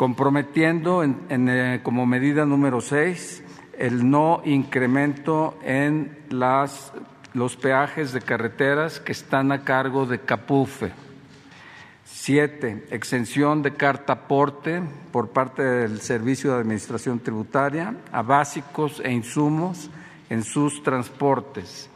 comprometiendo eh, como medida número seis el no incremento en los peajes de carreteras que están a cargo de Capufe. Siete, exención de carta aporte por parte del Servicio de Administración Tributaria a básicos e insumos en sus transportes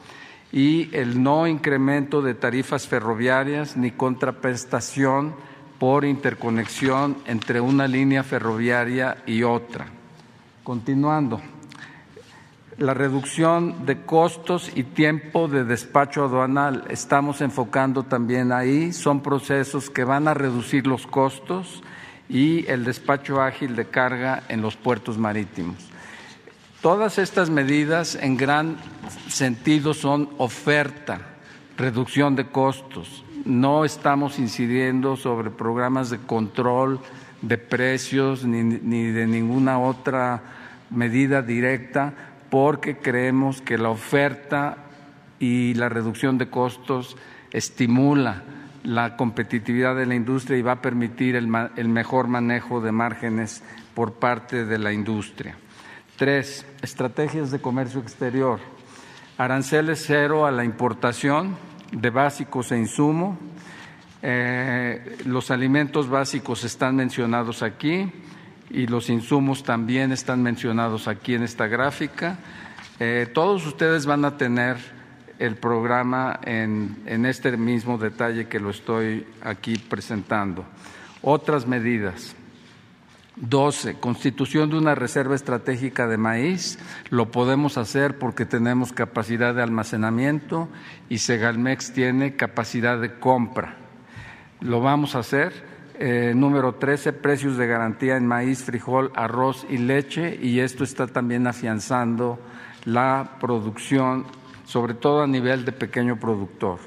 y el no incremento de tarifas ferroviarias ni contraprestación por interconexión entre una línea ferroviaria y otra. Continuando, la reducción de costos y tiempo de despacho aduanal. Estamos enfocando también ahí. Son procesos que van a reducir los costos y el despacho ágil de carga en los puertos marítimos. Todas estas medidas en gran sentido son oferta, reducción de costos. No estamos incidiendo sobre programas de control de precios ni, ni de ninguna otra medida directa porque creemos que la oferta y la reducción de costos estimula la competitividad de la industria y va a permitir el, mejor manejo de márgenes por parte de la industria. Tres, estrategias de comercio exterior. Aranceles cero a la importación de básicos e insumo. Eh, los alimentos básicos están mencionados aquí y los insumos también están mencionados aquí en esta gráfica. Eh, todos ustedes van a tener el programa en, en este mismo detalle que lo estoy aquí presentando. Otras medidas. 12. Constitución de una reserva estratégica de maíz. Lo podemos hacer porque tenemos capacidad de almacenamiento y Segalmex tiene capacidad de compra. Lo vamos a hacer eh, número 13, precios de garantía en maíz, frijol, arroz y leche, y esto está también afianzando la producción, sobre todo a nivel de pequeño productor.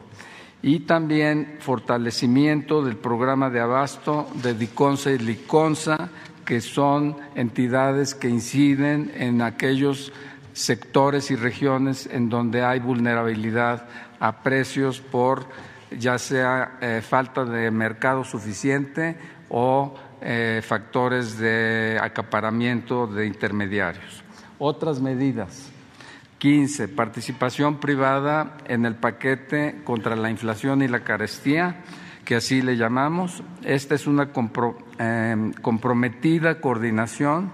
Y también fortalecimiento del programa de abasto de Diconsa y Liconsa, que son entidades que inciden en aquellos sectores y regiones en donde hay vulnerabilidad a precios por ya sea eh, falta de mercado suficiente o eh, factores de acaparamiento de intermediarios. Otras medidas. 15. Participación privada en el paquete contra la inflación y la carestía, que así le llamamos. Esta es una em, comprometida coordinación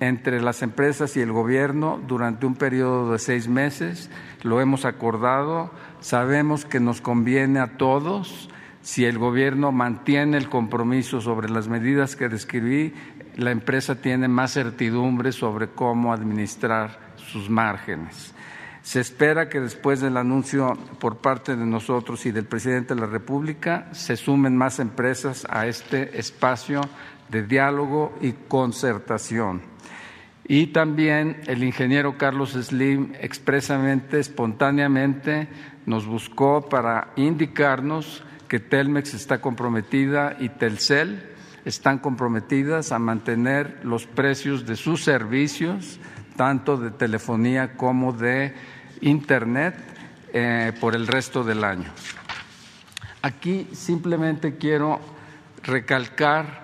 entre las empresas y el gobierno durante un periodo de seis meses. Lo hemos acordado Sabemos que nos conviene a todos si el gobierno mantiene el compromiso sobre las medidas que describí, la empresa tiene más certidumbre sobre cómo administrar sus márgenes. Se espera que después del anuncio por parte de nosotros y del presidente de la República se sumen más empresas a este espacio de diálogo y concertación. Y también el ingeniero Carlos Slim expresamente, espontáneamente, nos buscó para indicarnos que Telmex está comprometida y Telcel están comprometidas a mantener los precios de sus servicios, tanto de telefonía como de Internet, eh, por el resto del año. Aquí simplemente quiero recalcar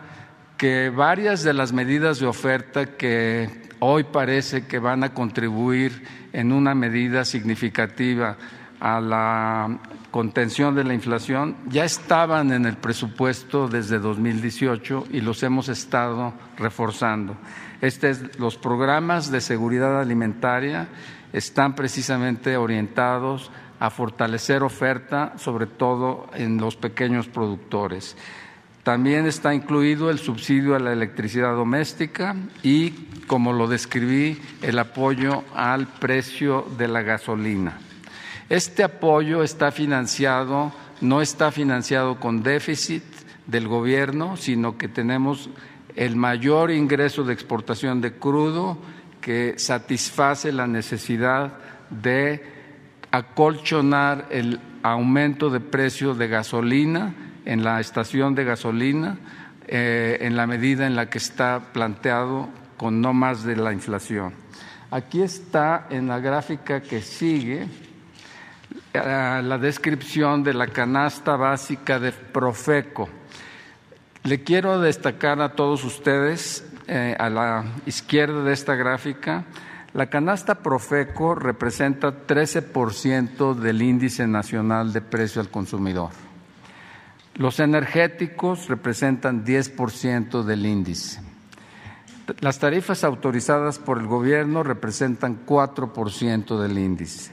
que varias de las medidas de oferta que hoy parece que van a contribuir en una medida significativa a la contención de la inflación ya estaban en el presupuesto desde 2018 y los hemos estado reforzando. Estos, los programas de seguridad alimentaria están precisamente orientados a fortalecer oferta, sobre todo en los pequeños productores. También está incluido el subsidio a la electricidad doméstica y, como lo describí, el apoyo al precio de la gasolina. Este apoyo está financiado, no está financiado con déficit del gobierno, sino que tenemos el mayor ingreso de exportación de crudo que satisface la necesidad de acolchonar el aumento de precio de gasolina en la estación de gasolina eh, en la medida en la que está planteado con no más de la inflación. Aquí está en la gráfica que sigue la descripción de la canasta básica de Profeco. Le quiero destacar a todos ustedes, eh, a la izquierda de esta gráfica, la canasta Profeco representa 13% del índice nacional de precio al consumidor. Los energéticos representan 10% del índice. Las tarifas autorizadas por el gobierno representan 4% del índice.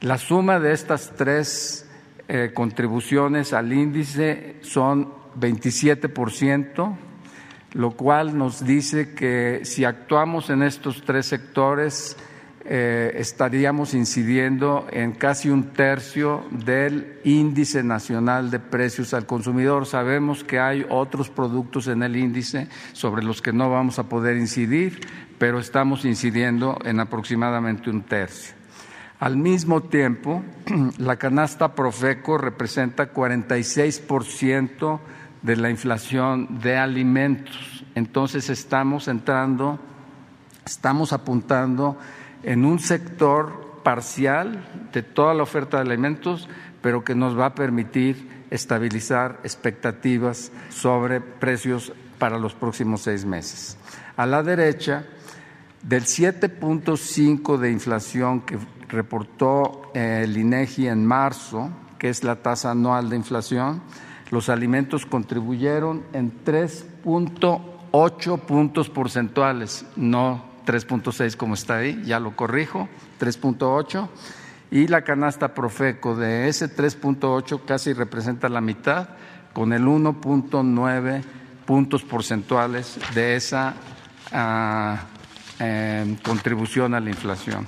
La suma de estas tres eh, contribuciones al índice son 27%, lo cual nos dice que si actuamos en estos tres sectores, eh, estaríamos incidiendo en casi un tercio del índice nacional de precios al consumidor. Sabemos que hay otros productos en el índice sobre los que no vamos a poder incidir, pero estamos incidiendo en aproximadamente un tercio. Al mismo tiempo, la canasta Profeco representa 46% de la inflación de alimentos. Entonces estamos entrando, estamos apuntando en un sector parcial de toda la oferta de alimentos, pero que nos va a permitir estabilizar expectativas sobre precios para los próximos seis meses. A la derecha, del 7.5 de inflación que reportó el INEGI en marzo, que es la tasa anual de inflación, los alimentos contribuyeron en 3.8 puntos porcentuales, no 3.6 como está ahí, ya lo corrijo, 3.8. Y la canasta Profeco de ese 3.8 casi representa la mitad, con el 1.9 puntos porcentuales de esa ah, eh, contribución a la inflación.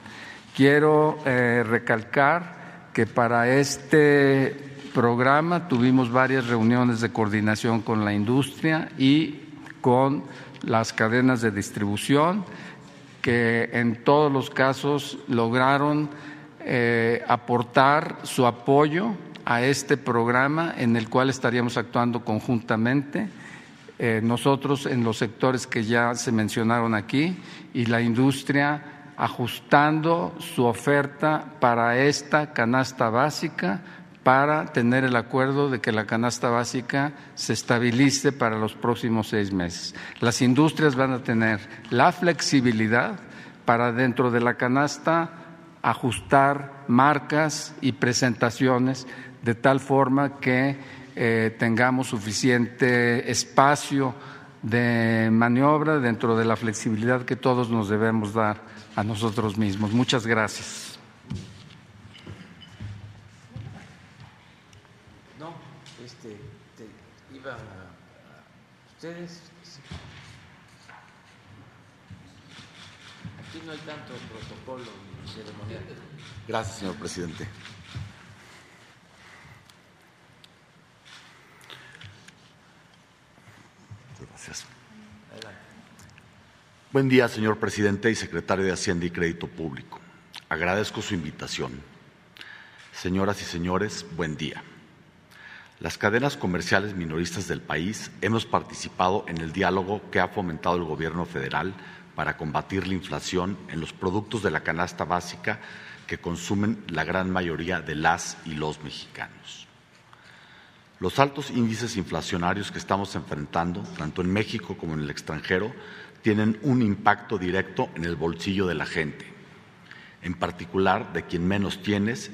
Quiero eh, recalcar que para este programa tuvimos varias reuniones de coordinación con la industria y con las cadenas de distribución que en todos los casos lograron eh, aportar su apoyo a este programa en el cual estaríamos actuando conjuntamente. Eh, nosotros en los sectores que ya se mencionaron aquí y la industria ajustando su oferta para esta canasta básica para tener el acuerdo de que la canasta básica se estabilice para los próximos seis meses. Las industrias van a tener la flexibilidad para dentro de la canasta ajustar marcas y presentaciones de tal forma que eh, tengamos suficiente espacio de maniobra dentro de la flexibilidad que todos nos debemos dar a nosotros mismos. Muchas gracias. Ustedes. Aquí no hay tanto protocolo ni ceremonial. Gracias, señor presidente. Gracias. Buen día, señor presidente y secretario de Hacienda y Crédito Público. Agradezco su invitación. Señoras y señores, buen día. Las cadenas comerciales minoristas del país hemos participado en el diálogo que ha fomentado el Gobierno federal para combatir la inflación en los productos de la canasta básica que consumen la gran mayoría de las y los mexicanos. Los altos índices inflacionarios que estamos enfrentando, tanto en México como en el extranjero, tienen un impacto directo en el bolsillo de la gente, en particular de quien menos tienes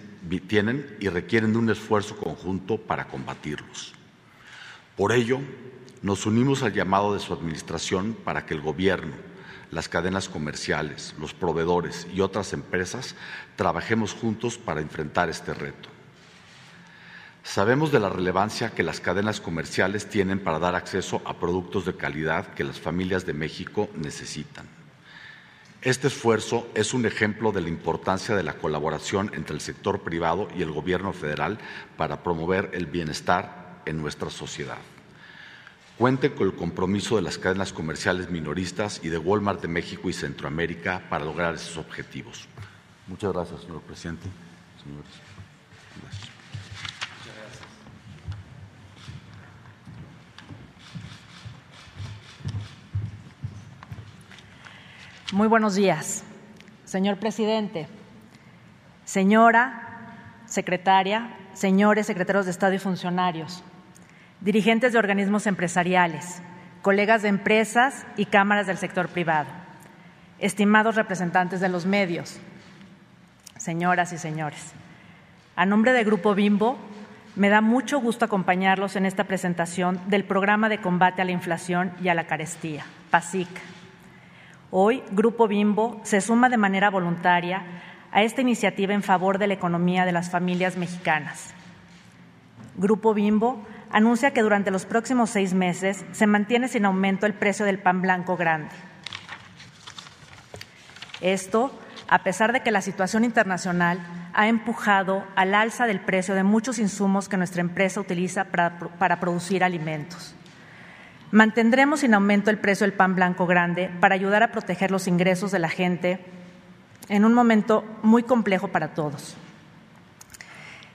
tienen y requieren de un esfuerzo conjunto para combatirlos. Por ello, nos unimos al llamado de su administración para que el Gobierno, las cadenas comerciales, los proveedores y otras empresas trabajemos juntos para enfrentar este reto. Sabemos de la relevancia que las cadenas comerciales tienen para dar acceso a productos de calidad que las familias de México necesitan. Este esfuerzo es un ejemplo de la importancia de la colaboración entre el sector privado y el gobierno federal para promover el bienestar en nuestra sociedad. Cuente con el compromiso de las cadenas comerciales minoristas y de Walmart de México y Centroamérica para lograr esos objetivos. Muchas gracias, señor presidente. Muy buenos días, señor presidente, señora secretaria, señores secretarios de Estado y funcionarios. dirigentes de organismos empresariales, colegas de empresas y cámaras del sector privado, estimados representantes de los medios, señoras y señores. A nombre del Grupo Bimbo, me da mucho gusto acompañarlos en esta presentación del Programa de Combate a la Inflación y a la Carestía, PASIC. Hoy, Grupo Bimbo se suma de manera voluntaria a esta iniciativa en favor de la economía de las familias mexicanas. Grupo Bimbo anuncia que durante los próximos seis meses se mantiene sin aumento el precio del pan blanco grande. Esto, a pesar de que la situación internacional ha empujado al alza del precio de muchos insumos que nuestra empresa utiliza para, para, producir alimentos. Mantendremos sin aumento el precio del pan blanco grande para ayudar a proteger los ingresos de la gente en un momento muy complejo para todos.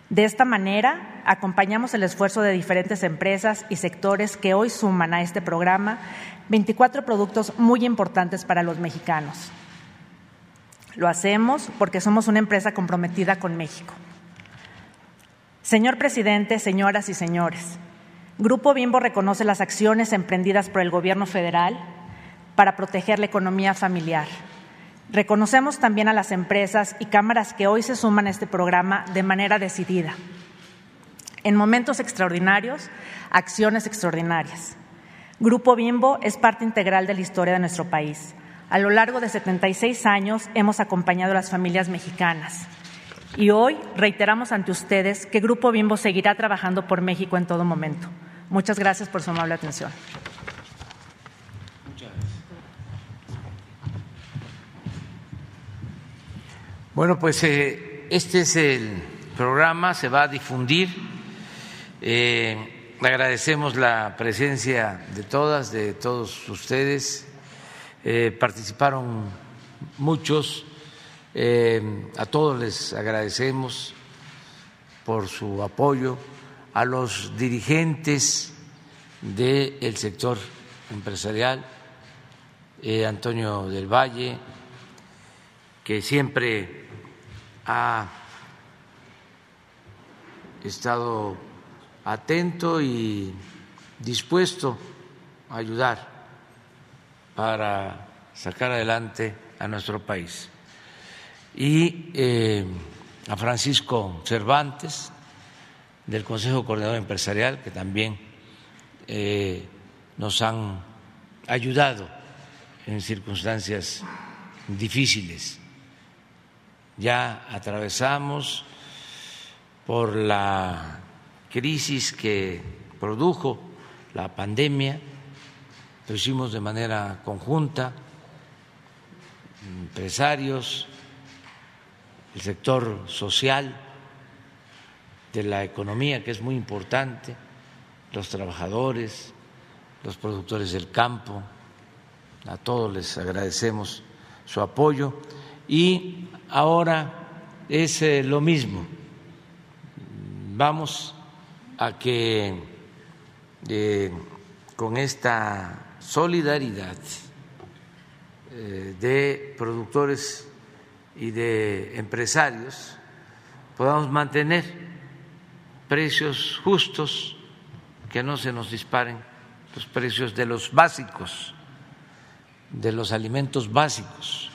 De esta manera, acompañamos el esfuerzo de diferentes empresas y sectores que hoy suman a este programa 24 productos muy importantes para los mexicanos. Lo hacemos porque somos una empresa comprometida con México. Señor presidente, señoras y señores, Grupo Bimbo reconoce las acciones emprendidas por el Gobierno federal para proteger la economía familiar Reconocemos también a las empresas y cámaras que hoy se suman a este programa de manera decidida. En momentos extraordinarios, acciones extraordinarias. Grupo Bimbo es parte integral de la historia de nuestro país. A lo largo de 76 años hemos acompañado a las familias mexicanas. Y hoy reiteramos ante ustedes que Grupo Bimbo seguirá trabajando por México en todo momento. Muchas gracias por su amable atención. Bueno, pues eh, este es el programa, se va a difundir. Eh, agradecemos la presencia de todas, de todos ustedes. Eh, participaron muchos. A todos les agradecemos por su apoyo, a los dirigentes del sector empresarial, Antonio del Valle, que siempre ha estado atento y dispuesto a ayudar para sacar adelante a nuestro país. Y eh, a Francisco Cervantes, del Consejo Coordinador Empresarial, que también eh, nos han ayudado en circunstancias difíciles. Ya atravesamos por la crisis que produjo la pandemia, lo hicimos de manera conjunta, empresarios, el sector social de la economía, que es muy importante, los trabajadores, los productores del campo, a todos les agradecemos su apoyo y ahora es eh, lo mismo. Vamos a que eh, con esta solidaridad eh, de productores y de empresarios podamos mantener precios justos, que no se nos disparen los precios de los básicos, de los alimentos básicos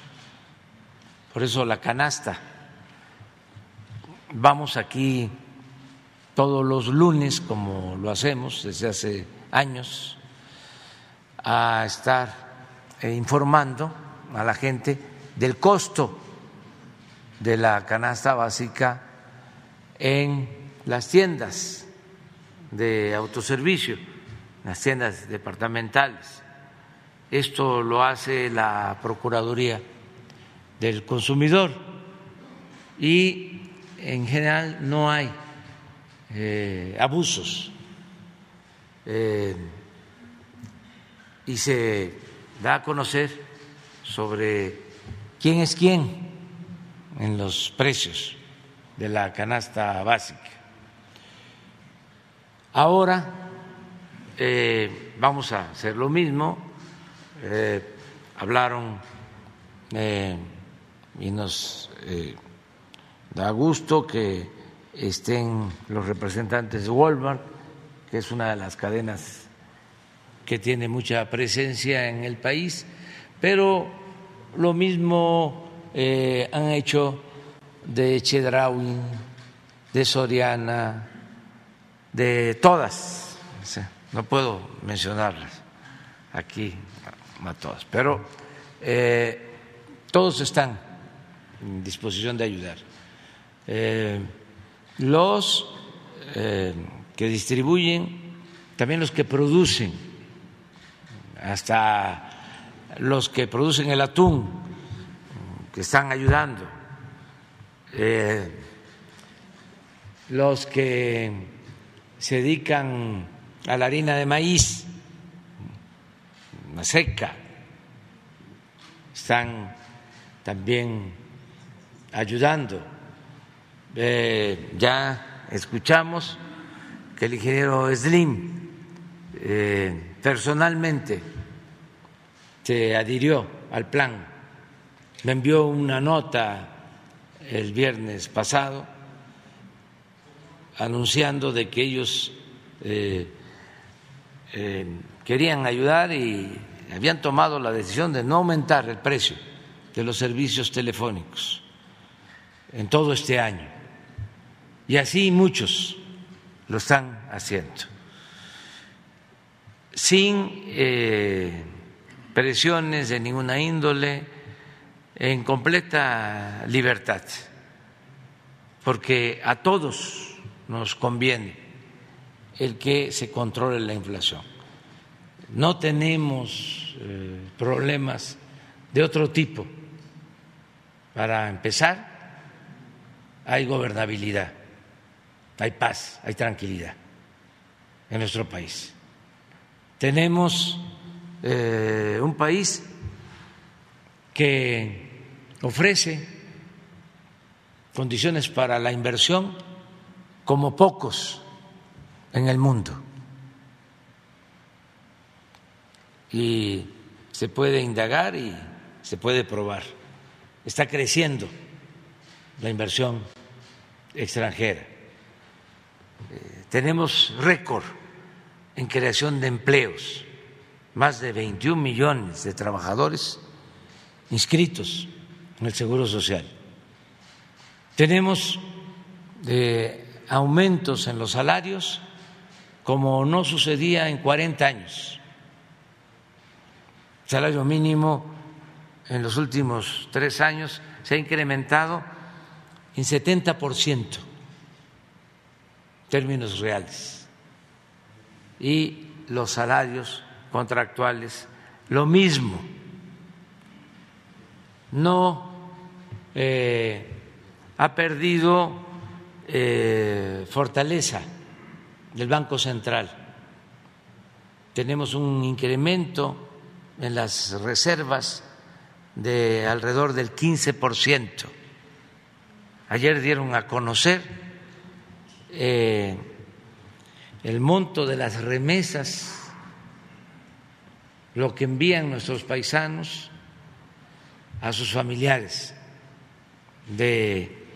por eso la canasta. Vamos aquí todos los lunes, como lo hacemos desde hace años, a estar eh, informando a la gente del costo de la canasta básica en las tiendas de autoservicio, las tiendas departamentales. Esto lo hace la Procuraduría del consumidor. Y en general no hay eh, abusos. Eh, y se da a conocer sobre quién es quién en los precios de la canasta básica. Ahora eh, vamos a hacer lo mismo. hablaron y nos eh, da gusto que estén los representantes de Walmart que es una de las cadenas que tiene mucha presencia en el país, pero lo mismo eh, han hecho de Chedraui, de Soriana, de todas, no puedo mencionarlas aquí a todas, pero eh, todos están en disposición de ayudar. Eh, los que distribuyen, también los que producen, hasta los que producen el atún, están ayudando, los que se dedican a la harina de maíz, la seca, están también ayudando. Eh, ya escuchamos que el ingeniero Slim eh, personalmente se adhirió al plan, me envió una nota el viernes pasado anunciando de que ellos eh, querían ayudar y habían tomado la decisión de no aumentar el precio de los servicios telefónicos en todo este año. Y así muchos lo están haciendo, sin eh, presiones de ninguna índole, en completa libertad, porque a todos nos conviene el que se controle la inflación no tenemos eh, problemas de otro tipo. Para empezar, hay gobernabilidad, hay paz, hay tranquilidad en nuestro país. Tenemos eh, un país que ofrece condiciones para la inversión como pocos en el mundo. y se puede indagar y se puede probar. Está creciendo la inversión extranjera. Eh, tenemos récord en creación de empleos, más de 21 millones de trabajadores inscritos el Seguro Social. Tenemos eh, aumentos en los salarios como no sucedía en 40 años salario mínimo en los últimos tres años se ha incrementado en 70 por ciento términos reales y los salarios contractuales lo mismo. No eh, ha perdido eh, fortaleza del Banco Central. Tenemos un incremento en las reservas de alrededor del 15%. Ayer dieron a conocer eh, el monto de las remesas, lo que envían nuestros paisanos a sus familiares de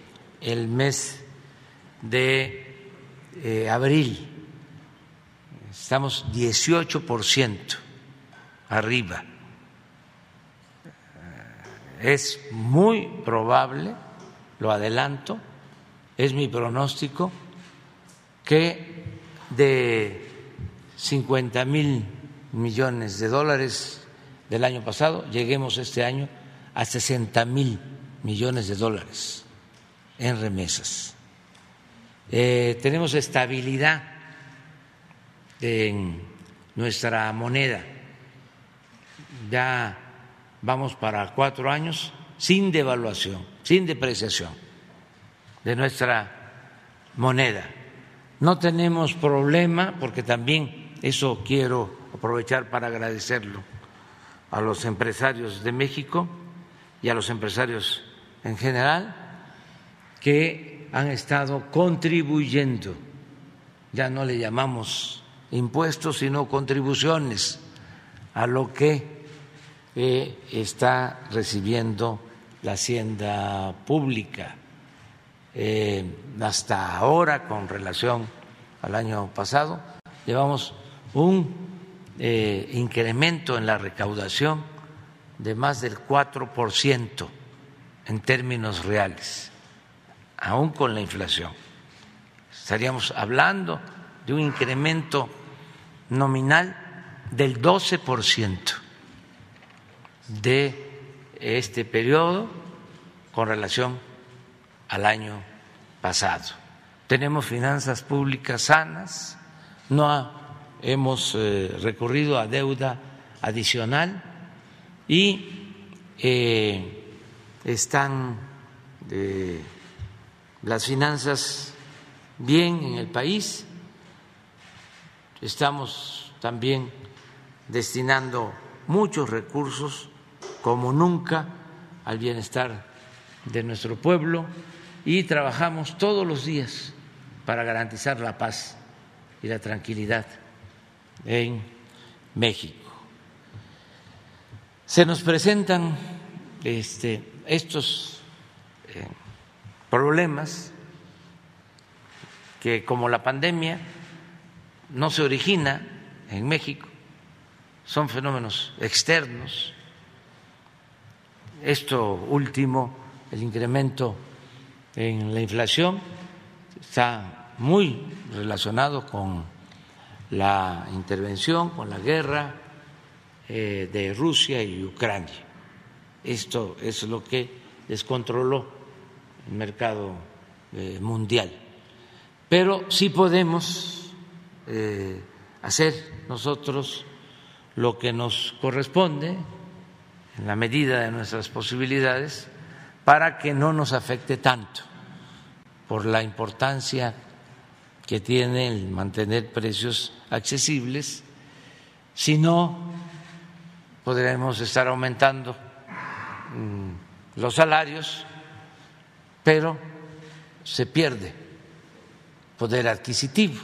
el mes de eh, abril. Estamos 18 por ciento arriba. Es muy probable, lo adelanto, es mi pronóstico, que de 50 mil millones de dólares del año pasado, lleguemos este año a 60 mil millones de dólares en remesas. Eh, tenemos estabilidad en nuestra moneda ya vamos para cuatro años sin devaluación, sin depreciación de nuestra moneda. No tenemos problema, porque también eso quiero aprovechar para agradecerlo a los empresarios de México y a los empresarios en general que han estado contribuyendo, ya no le llamamos impuestos, sino contribuciones a lo que está recibiendo la hacienda pública. Eh, hasta ahora, con relación al año pasado, llevamos un eh, incremento en la recaudación de más del 4% en términos reales, aún con la inflación. Estaríamos hablando de un incremento nominal del 12% de este periodo con relación al año pasado. Tenemos finanzas públicas sanas, no hemos eh, recurrido a deuda adicional y eh, están eh, las finanzas bien en el país. Estamos también destinando muchos recursos como nunca al bienestar de nuestro pueblo y trabajamos todos los días para garantizar la paz y la tranquilidad en México. Se nos presentan este, estos eh, problemas que como la pandemia no se origina en México, son fenómenos externos. Esto último, el incremento en la inflación, está muy relacionado con la intervención, con la guerra eh, de Rusia y Ucrania. Esto es lo que descontroló el mercado eh, mundial. Pero sí podemos eh, hacer nosotros lo que nos corresponde en la medida de nuestras posibilidades para que no nos afecte tanto por la importancia que tiene el mantener precios accesibles, si no, podremos estar aumentando los salarios, pero se pierde poder adquisitivo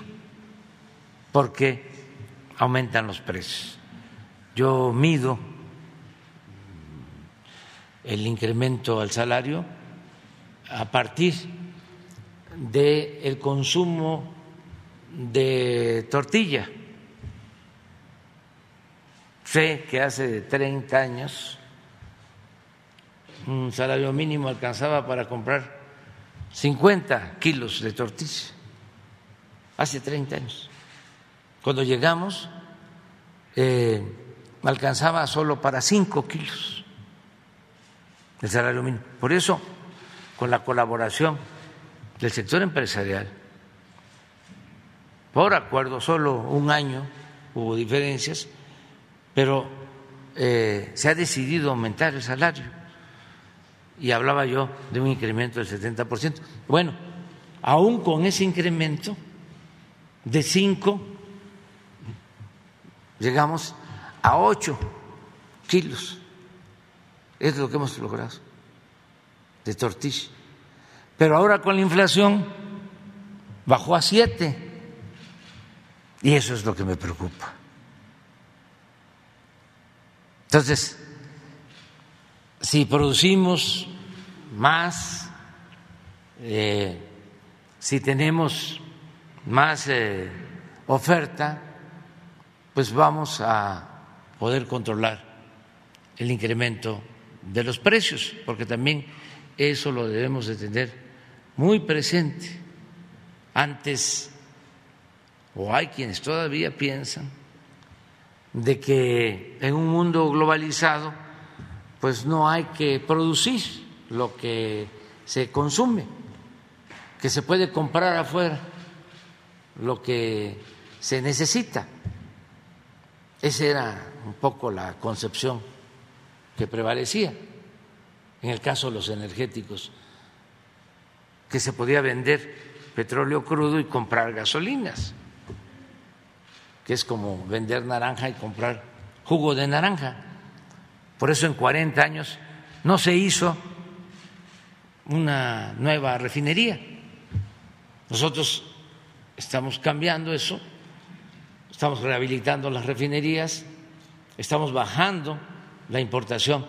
porque aumentan los precios. Yo mido el incremento al salario a partir del el consumo de tortilla. Sé que hace 30 años un salario mínimo alcanzaba para comprar 50 kilos de tortilla. Hace 30 años. Cuando llegamos, eh, alcanzaba solo para 5 kilos el salario mínimo. Por eso, con la colaboración del sector empresarial, por acuerdo, solo un año hubo diferencias, pero eh, se ha decidido aumentar el salario. Y hablaba yo de un incremento del 70%. Bueno, aún con ese incremento de 5, llegamos a 8 kilos. Es lo que hemos logrado de tortilla. Pero ahora con la inflación bajó a 7 y eso es lo que me preocupa. Entonces, si producimos más, eh, si tenemos más eh, oferta, pues vamos a poder controlar el incremento de los precios, porque también eso lo debemos de tener muy presente. Antes o hay quienes todavía piensan de que en un mundo globalizado pues no hay que producir lo que se consume, que se puede comprar afuera lo que se necesita. Esa era un poco la concepción que prevalecía en el caso de los energéticos, que se podía vender petróleo crudo y comprar gasolinas que es como vender naranja y comprar jugo de naranja. Por eso en 40 años no se hizo una nueva refinería. Nosotros estamos cambiando eso, estamos rehabilitando las refinerías, estamos bajando la importación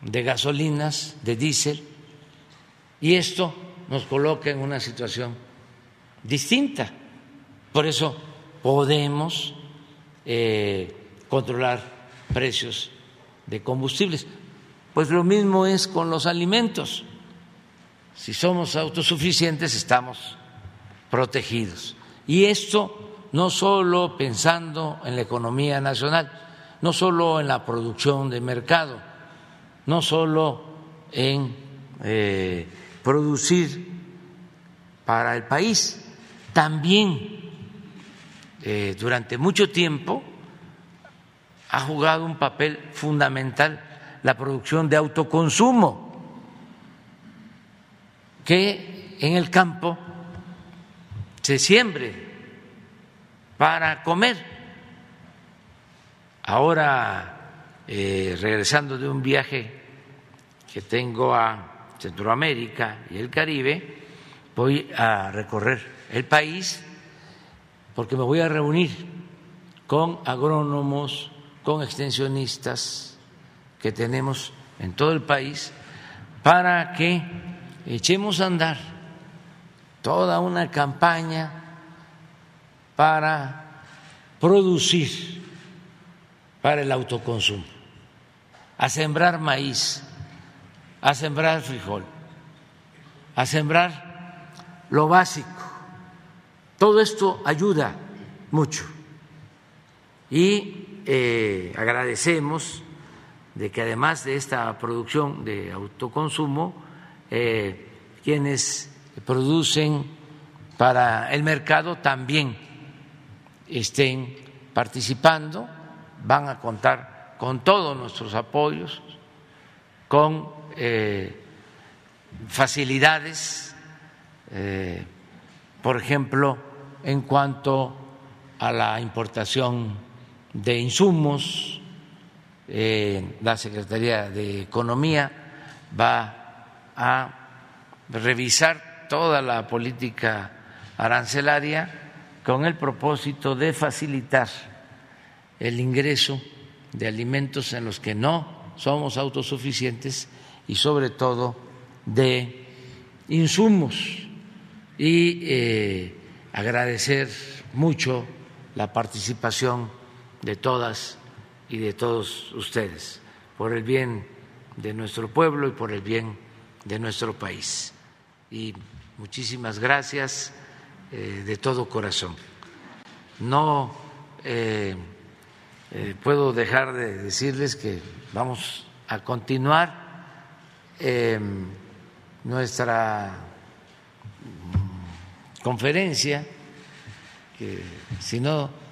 de gasolinas, de diésel, y esto nos coloca en una situación distinta. Por eso podemos eh, controlar precios de combustibles. Pues lo mismo es con los alimentos. Si somos autosuficientes estamos protegidos. Y esto no solo pensando en la economía nacional, no solo en la producción de mercado, no solo en eh, producir para el país, también eh, durante mucho tiempo ha jugado un papel fundamental la producción de autoconsumo, que en el campo se siembre para comer. Ahora, eh, regresando de un viaje que tengo a Centroamérica y el Caribe, voy a recorrer el país porque me voy a reunir con agrónomos, con extensionistas que tenemos en todo el país para que echemos a andar toda una campaña para producir para el autoconsumo, a sembrar maíz, a sembrar frijol, a sembrar lo básico. Todo esto ayuda mucho y eh, agradecemos de que además de esta producción de autoconsumo, eh, quienes producen para el mercado también estén participando, van a contar con todos nuestros apoyos, con eh, facilidades, por ejemplo, en cuanto a la importación de insumos, eh, la Secretaría de Economía va a revisar toda la política arancelaria con el propósito de facilitar el ingreso de alimentos en los que no somos autosuficientes y sobre todo de insumos. Y eh, agradecer mucho la participación de todas y de todos ustedes por el bien de nuestro pueblo y por el bien de nuestro país. Y muchísimas gracias eh, de todo corazón. No eh, eh, puedo dejar de decirles que vamos a continuar nuestra mm, conferencia, que si no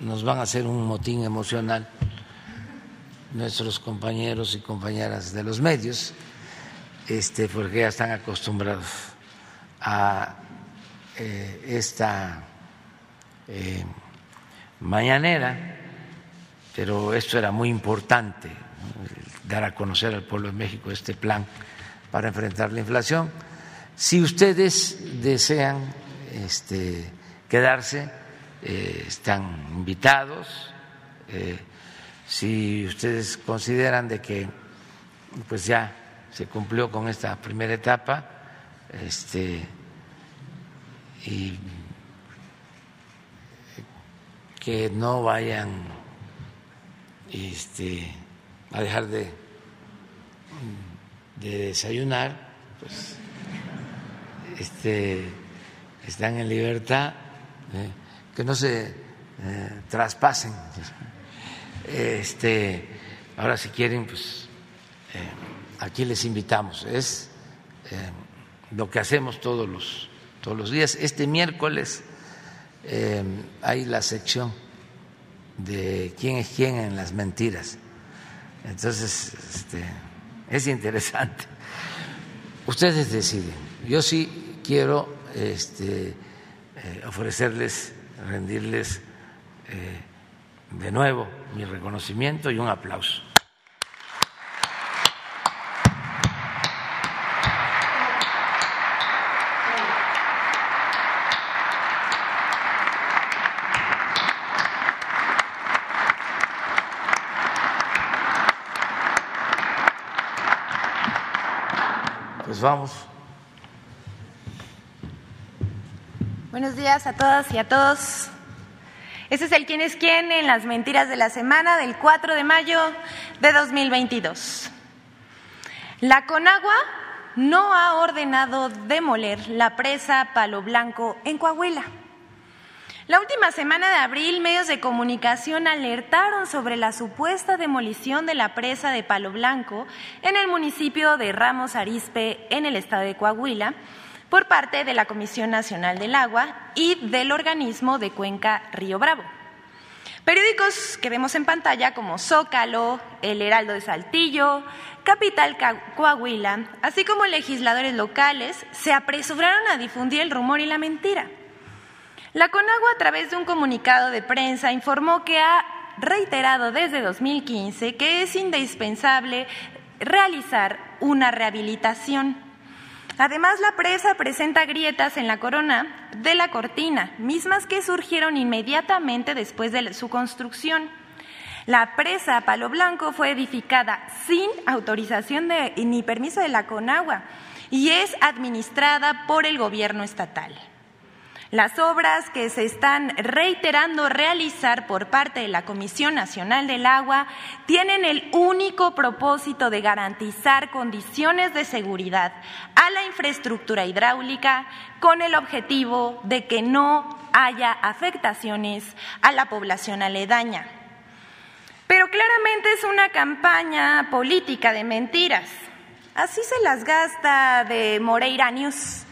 nos van a hacer un motín emocional nuestros compañeros y compañeras de los medios, este, porque ya están acostumbrados a eh, esta eh, mañanera, pero esto era muy importante, dar a conocer al pueblo de México este plan para enfrentar la inflación. Si ustedes desean este, quedarse, eh, están invitados. Eh, si ustedes consideran de que pues ya se cumplió con esta primera etapa, este, y que no vayan este, a dejar de, de desayunar, pues este, están en libertad. ¿eh? Que no se eh, traspasen. Este, ahora si quieren, pues eh, aquí les invitamos. Es eh, lo que hacemos todos los, todos los días. Este miércoles hay la sección de quién es quién en las mentiras. Entonces, este, es interesante. Ustedes deciden. Yo sí quiero este, ofrecerles rendirles eh, de nuevo mi reconocimiento y un aplauso. Pues vamos. Buenos días a todas y a todos. Ese es el quién es quién en las mentiras de la semana del 4 de mayo de 2022. La Conagua no ha ordenado demoler la presa Palo Blanco en Coahuila. La última semana de abril, medios de comunicación alertaron sobre la supuesta demolición de la presa de Palo Blanco en el municipio de Ramos Arizpe, en el estado de Coahuila, por parte de la Comisión Nacional del Agua y del organismo de Cuenca Río Bravo. Periódicos que vemos en pantalla como Zócalo, El Heraldo de Saltillo, Capital Coahuila, así como legisladores locales, se apresuraron a difundir el rumor y la mentira. La Conagua, a través de un comunicado de prensa, informó que ha reiterado desde 2015 que es indispensable realizar una rehabilitación. Además, la presa presenta grietas en la corona de la cortina, mismas que surgieron inmediatamente después de su construcción. La presa Palo Blanco fue edificada sin autorización ni permiso de la Conagua y es administrada por el gobierno estatal. Las obras que se están reiterando realizar por parte de la Comisión Nacional del Agua tienen el único propósito de garantizar condiciones de seguridad a la infraestructura hidráulica con el objetivo de que no haya afectaciones a la población aledaña. Pero claramente es una campaña política de mentiras. Así se las gasta de Moreira News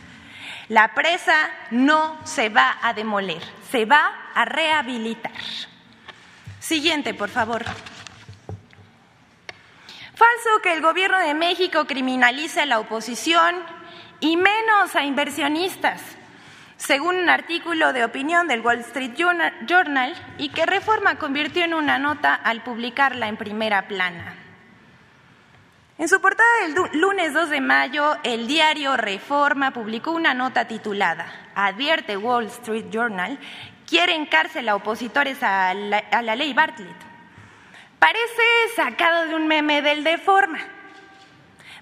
la presa no se va a demoler, se va a rehabilitar. Siguiente, por favor. Falso que el Gobierno de México criminalice a la oposición y menos a inversionistas, según un artículo de opinión del Wall Street Journal y que Reforma convirtió en una nota al publicarla en primera plana. En su portada del lunes 2 de mayo, el diario Reforma publicó una nota titulada Advierte Wall Street Journal, quiere cárcel a opositores a la, ley Bartlett. Parece sacado de un meme del Deforma.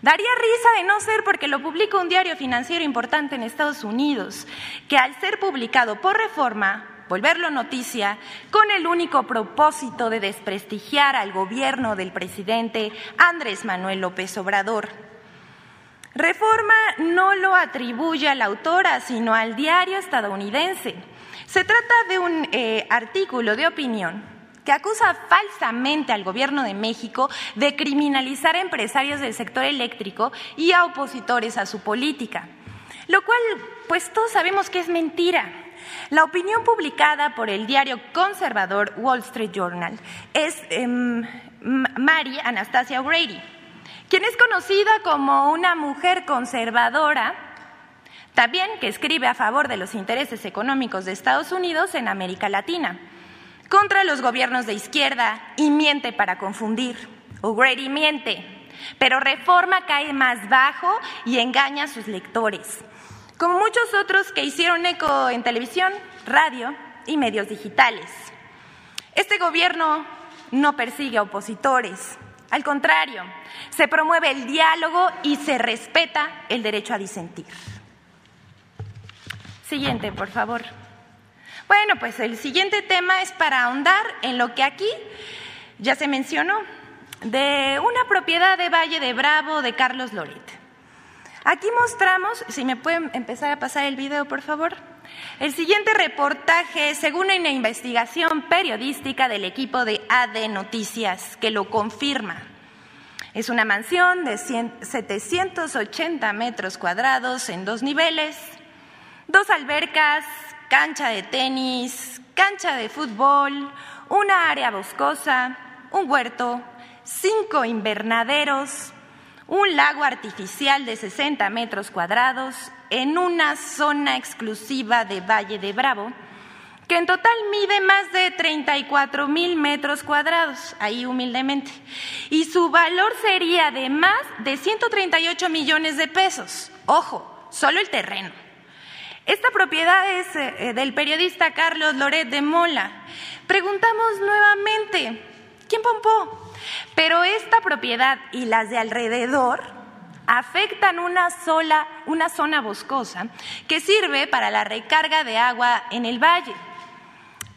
Daría risa de no ser porque lo publica un diario financiero importante en Estados Unidos, que al ser publicado por Reforma volverlo noticia con el único propósito de desprestigiar al gobierno del presidente Andrés Manuel López Obrador. Reforma no lo atribuye a la autora, sino al diario estadounidense. Se trata de un eh, artículo de opinión que acusa falsamente al gobierno de México de criminalizar a empresarios del sector eléctrico y a opositores a su política, lo cual pues todos sabemos que es mentira. La opinión publicada por el diario conservador Wall Street Journal es em, Mary Anastasia O'Grady, quien es conocida como una mujer conservadora, también que escribe a favor de los intereses económicos de Estados Unidos en América Latina, contra los gobiernos de izquierda y miente para confundir. O'Grady miente, pero Reforma cae más bajo y engaña a sus lectores como muchos otros que hicieron eco en televisión, radio y medios digitales. Este gobierno no persigue a opositores, al contrario, se promueve el diálogo y se respeta el derecho a disentir. Siguiente, por favor. Bueno, pues el siguiente tema es para ahondar en lo que aquí ya se mencionó, de una propiedad de Valle de Bravo de Carlos Loret. Aquí mostramos, si me pueden empezar a pasar el video, por favor. El siguiente reportaje, según una investigación periodística del equipo de AD Noticias, que lo confirma. Es una mansión de 780 metros cuadrados en dos niveles, dos albercas, cancha de tenis, cancha de fútbol, una área boscosa, un huerto, cinco invernaderos, un lago artificial de 60 metros cuadrados en una zona exclusiva de Valle de Bravo, que en total mide más de 34 mil metros cuadrados, ahí humildemente, y su valor sería de más de 138 millones de pesos. Ojo, solo el terreno. Esta propiedad es eh, del periodista Carlos Loret de Mola. Preguntamos nuevamente, ¿quién pompó? Pero esta propiedad y las de alrededor afectan una sola, una zona boscosa que sirve para la recarga de agua en el valle.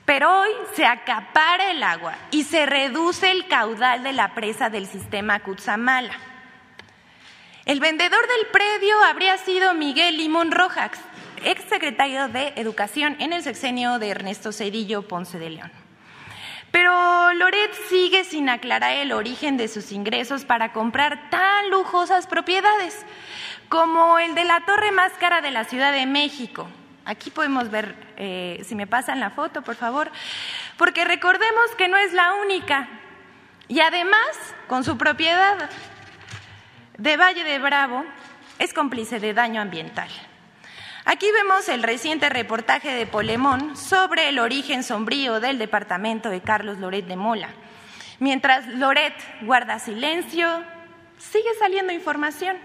Pero hoy se acapara el agua y se reduce el caudal de la presa del sistema Cutzamala. El vendedor del predio habría sido Miguel Limón Rojas, exsecretario de Educación en el sexenio de Ernesto Cedillo Ponce de León. Pero Loret sigue sin aclarar el origen de sus ingresos para comprar tan lujosas propiedades como el de la torre más cara de la Ciudad de México. Aquí podemos ver, eh, si me pasan la foto, por favor, porque recordemos que no es la única. Y además, con su propiedad de Valle de Bravo, es cómplice de daño ambiental. Aquí vemos el reciente reportaje de Polemón sobre el origen sombrío del departamento de Carlos Loret de Mola. Mientras Loret guarda silencio, sigue saliendo información.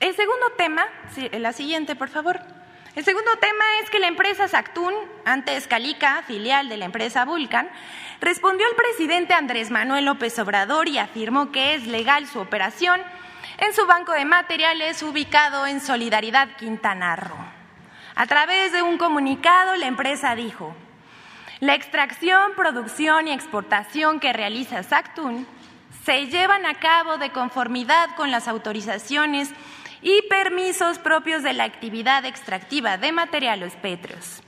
El segundo tema, la siguiente, por favor. El segundo tema es que la empresa Sactún, antes Calica, filial de la empresa Vulcan, respondió al presidente Andrés Manuel López Obrador y afirmó que es legal su operación en su banco de materiales ubicado en Solidaridad Quintana Roo. A través de un comunicado, la empresa dijo, la extracción, producción y exportación que realiza Sactún se llevan a cabo de conformidad con las autorizaciones y permisos propios de la actividad extractiva de materiales pétreos.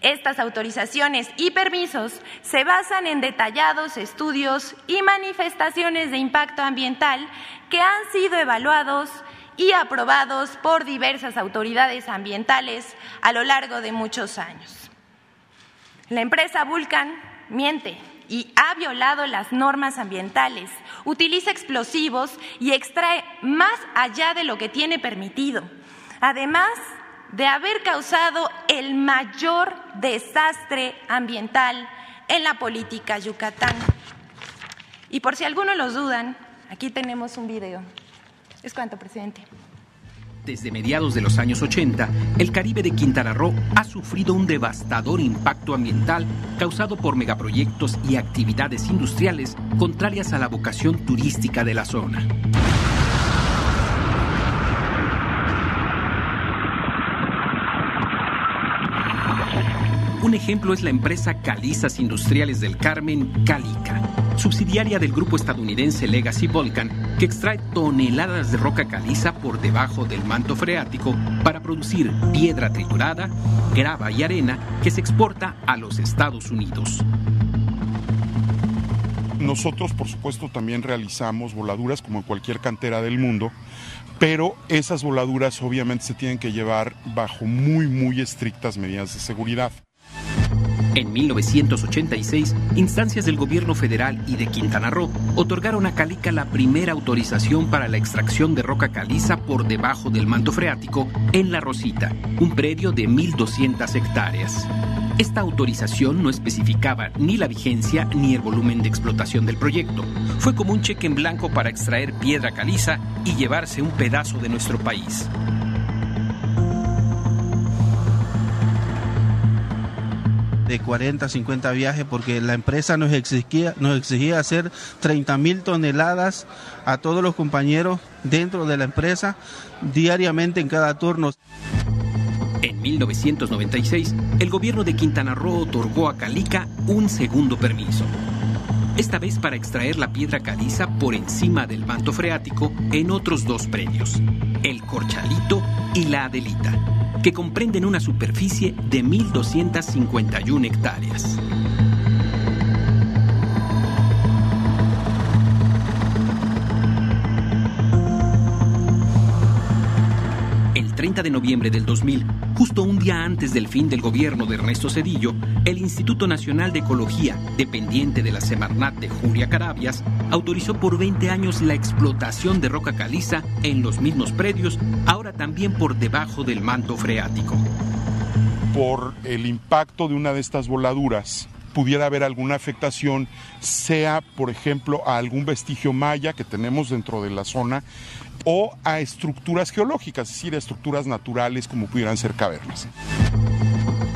Estas autorizaciones y permisos se basan en detallados estudios y manifestaciones de impacto ambiental que han sido evaluados y aprobados por diversas autoridades ambientales a lo largo de muchos años. La empresa Vulcan miente y ha violado las normas ambientales, utiliza explosivos y extrae más allá de lo que tiene permitido. Además de haber causado el mayor desastre ambiental en la política yucatán. Y por si algunos los dudan, aquí tenemos un video. Es cuanto, presidente. Desde mediados de los años 80, el Caribe de Quintana Roo ha sufrido un devastador impacto ambiental causado por megaproyectos y actividades industriales contrarias a la vocación turística de la zona. Un ejemplo es la empresa Calizas Industriales del Carmen, Calica, subsidiaria del grupo estadounidense Legacy Volcan, que extrae toneladas de roca caliza por debajo del manto freático para producir piedra triturada, grava y arena que se exporta a los Estados Unidos. Nosotros, por supuesto, también realizamos voladuras como en cualquier cantera del mundo, pero esas voladuras obviamente se tienen que llevar bajo muy, muy estrictas medidas de seguridad. En 1986, instancias del gobierno federal y de Quintana Roo otorgaron a Calica la primera autorización para la extracción de roca caliza por debajo del manto freático en La Rosita, un predio de 1.200 hectáreas. Esta autorización no especificaba ni la vigencia ni el volumen de explotación del proyecto. Fue como un cheque en blanco para extraer piedra caliza y llevarse un pedazo de nuestro país. De 40, 50 viajes porque la empresa nos exigía, nos exigía hacer 30 mil toneladas a todos los compañeros dentro de la empresa diariamente en cada turno. En 1996, el gobierno de Quintana Roo otorgó a Calica un segundo permiso. Esta vez para extraer la piedra caliza por encima del manto freático en otros dos premios, el Corchalito y la Adelita que comprenden una superficie de 1.251 hectáreas. 30 de noviembre del 2000, justo un día antes del fin del gobierno de Ernesto Cedillo, el Instituto Nacional de Ecología, dependiente de la Semarnat de Julia Carabias, autorizó por 20 años la explotación de roca caliza en los mismos predios, ahora también por debajo del manto freático. Por el impacto de una de estas voladuras, pudiera haber alguna afectación, sea, por ejemplo, a algún vestigio maya que tenemos dentro de la zona o a estructuras geológicas, es decir, a estructuras naturales como pudieran ser cavernas.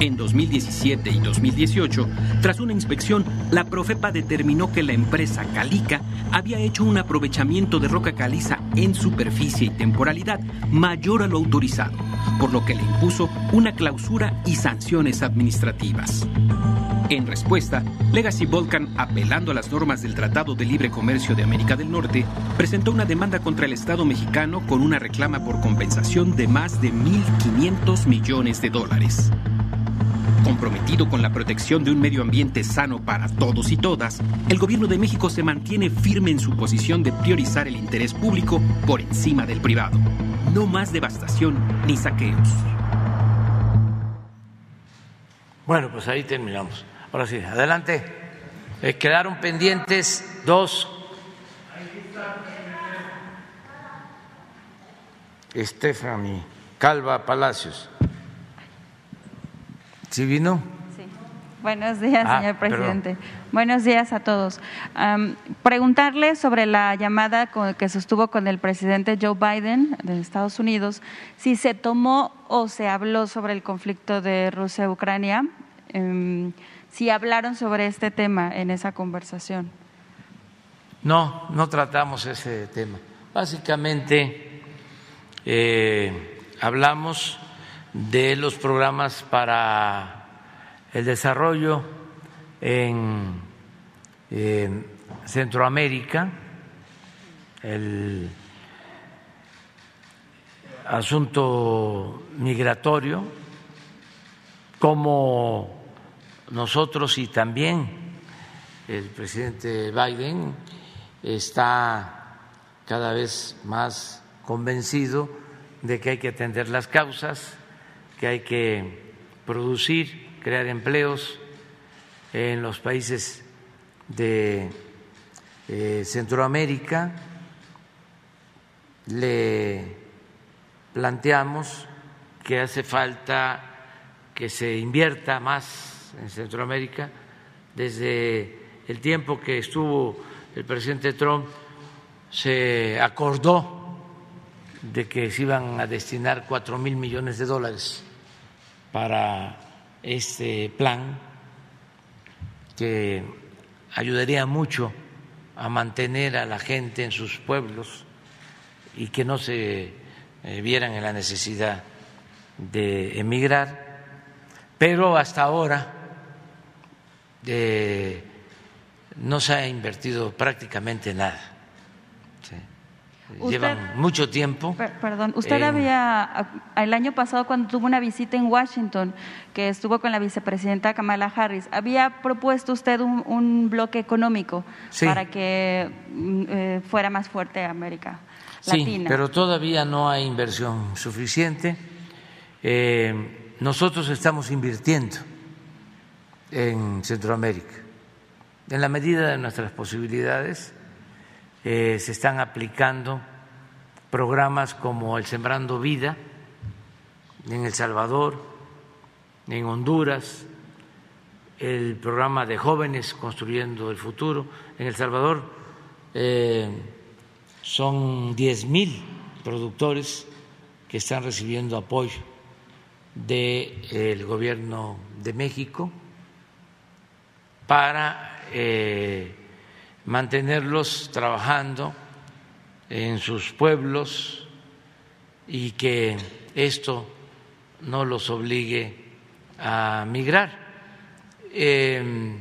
En 2017 y 2018, tras una inspección, la Profepa determinó que la empresa Calica había hecho un aprovechamiento de roca caliza en superficie y temporalidad mayor a lo autorizado, por lo que le impuso una clausura y sanciones administrativas. En respuesta, Legacy Volcan, apelando a las normas del Tratado de Libre Comercio de América del Norte, presentó una demanda contra el Estado mexicano con una reclama por compensación de más de 1.500 millones de dólares. Comprometido con la protección de un medio ambiente sano para todos y todas, el gobierno de México se mantiene firme en su posición de priorizar el interés público por encima del privado. No más devastación ni saqueos. Bueno, pues ahí terminamos. Ahora sí, adelante. Eh, quedaron pendientes dos. Stephanie Calva Palacios. ¿Sí vino? Sí. Buenos días, Ah, señor perdón. presidente. Buenos días a todos. Preguntarle sobre la llamada con- que sostuvo con el presidente Joe Biden de Estados Unidos, si se tomó o se habló sobre el conflicto de Rusia-Ucrania, em, si hablaron sobre este tema en esa conversación. No, no tratamos ese tema. Básicamente eh, hablamos de los programas para el desarrollo en eh, Centroamérica, el asunto migratorio, como nosotros y también el presidente Biden está cada vez más convencido de que hay que atender las causas, que hay que producir, crear empleos en los países de eh, Centroamérica. Le planteamos que hace falta que se invierta más en Centroamérica desde el tiempo que estuvo el presidente Trump se acordó de que se iban a destinar cuatro mil millones de dólares para este plan que ayudaría mucho a mantener a la gente en sus pueblos y que no se eh, vieran en la necesidad de emigrar, pero hasta ahora eh, no se ha invertido prácticamente nada. Sí. Usted- Llevan mucho tiempo. Per- Perdón, usted en- había, el año pasado cuando tuvo una visita en Washington, que estuvo con la vicepresidenta Kamala Harris, había propuesto usted un, un bloque económico Sí. para que mm, eh, fuera más fuerte América Sí, Latina. pero todavía no hay inversión suficiente. Eh, nosotros estamos invirtiendo en Centroamérica. En la medida de nuestras posibilidades, eh, se están aplicando programas como el Sembrando Vida en El Salvador, en Honduras, el programa de jóvenes construyendo el futuro. En El Salvador eh, son 10 mil productores que están recibiendo apoyo del gobierno de México para eh, mantenerlos trabajando en sus pueblos y que esto no los obligue a migrar. Eh,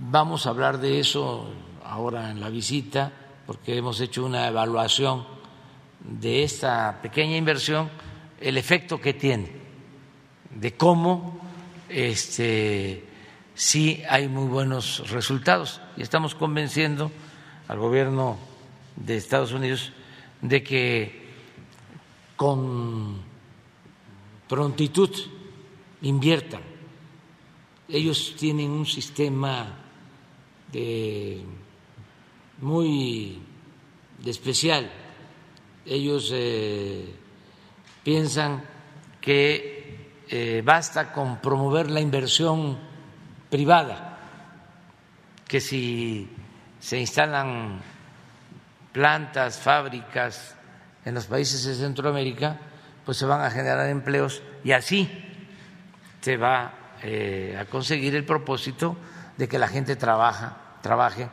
vamos a hablar de eso ahora en la visita porque hemos hecho una evaluación de esta pequeña inversión, el efecto que tiene, de cómo este, sí hay muy buenos resultados. Y estamos convenciendo al gobierno de Estados Unidos de que con prontitud inviertan. Ellos tienen un sistema de muy especial. Ellos eh, piensan que eh, basta con promover la inversión privada, que si se instalan plantas, fábricas en los países de Centroamérica, pues se van a generar empleos y así se va eh, a conseguir el propósito de que la gente trabaja, trabaje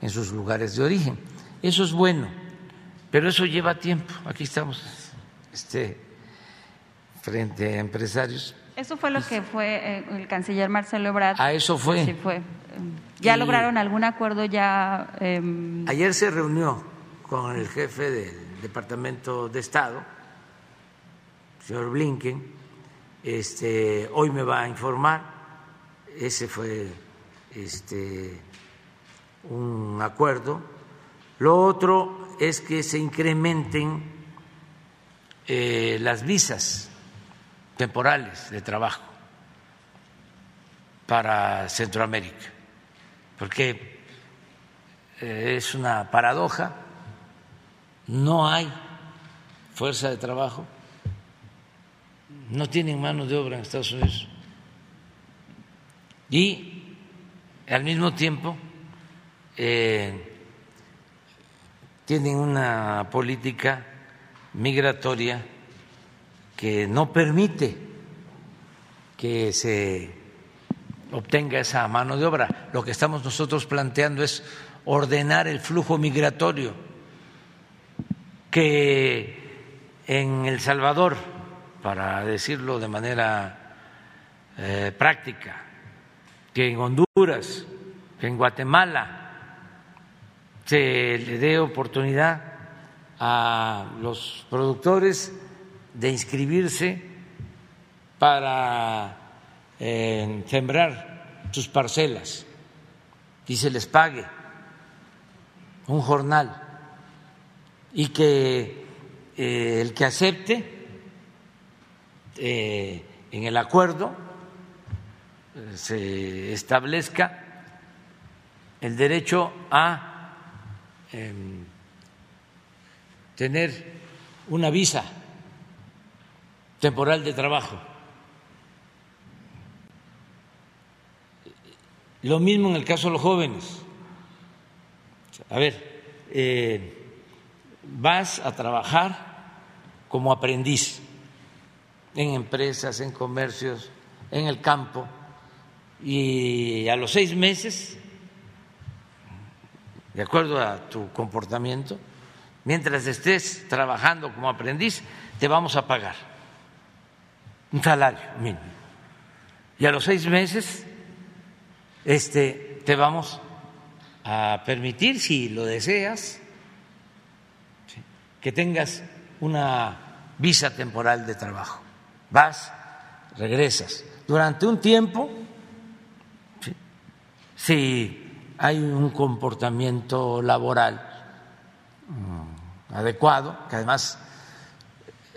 en sus lugares de origen. Eso es bueno, pero eso lleva tiempo. Aquí estamos este, frente a empresarios. Eso fue lo que fue eh, el canciller Marcelo Ebrard. A eso fue. Sí fue. ¿Ya lograron algún acuerdo ya? Em, Ayer se reunió con el jefe del Departamento de Estado, señor Blinken. Este, hoy me va a informar. Ese fue este, un acuerdo. Lo otro es que se incrementen eh, las visas temporales de trabajo para Centroamérica, porque eh, es una paradoja, no hay fuerza de trabajo, no tienen mano de obra en Estados Unidos y al mismo tiempo eh, tienen una política migratoria que no permite que se obtenga esa mano de obra. Lo que estamos nosotros planteando es ordenar el flujo migratorio que en El Salvador, para decirlo de manera eh, práctica, que en Honduras, que en Guatemala se le dé oportunidad a los productores de inscribirse para eh, sembrar sus parcelas y se les pague un jornal y que eh, el que acepte eh, en el acuerdo se establezca el derecho a em, tener una visa temporal de trabajo. Lo mismo en el caso de los jóvenes. A ver, eh, vas a trabajar como aprendiz en empresas, en comercios, en el campo, y a los seis meses, de acuerdo a tu comportamiento, mientras estés trabajando como aprendiz, te vamos a pagar un salario mínimo. Y a los seis meses este, te vamos a permitir, si lo deseas, que tengas una visa temporal de trabajo. Vas, regresas. Durante un tiempo, si hay un comportamiento laboral mm, adecuado, que además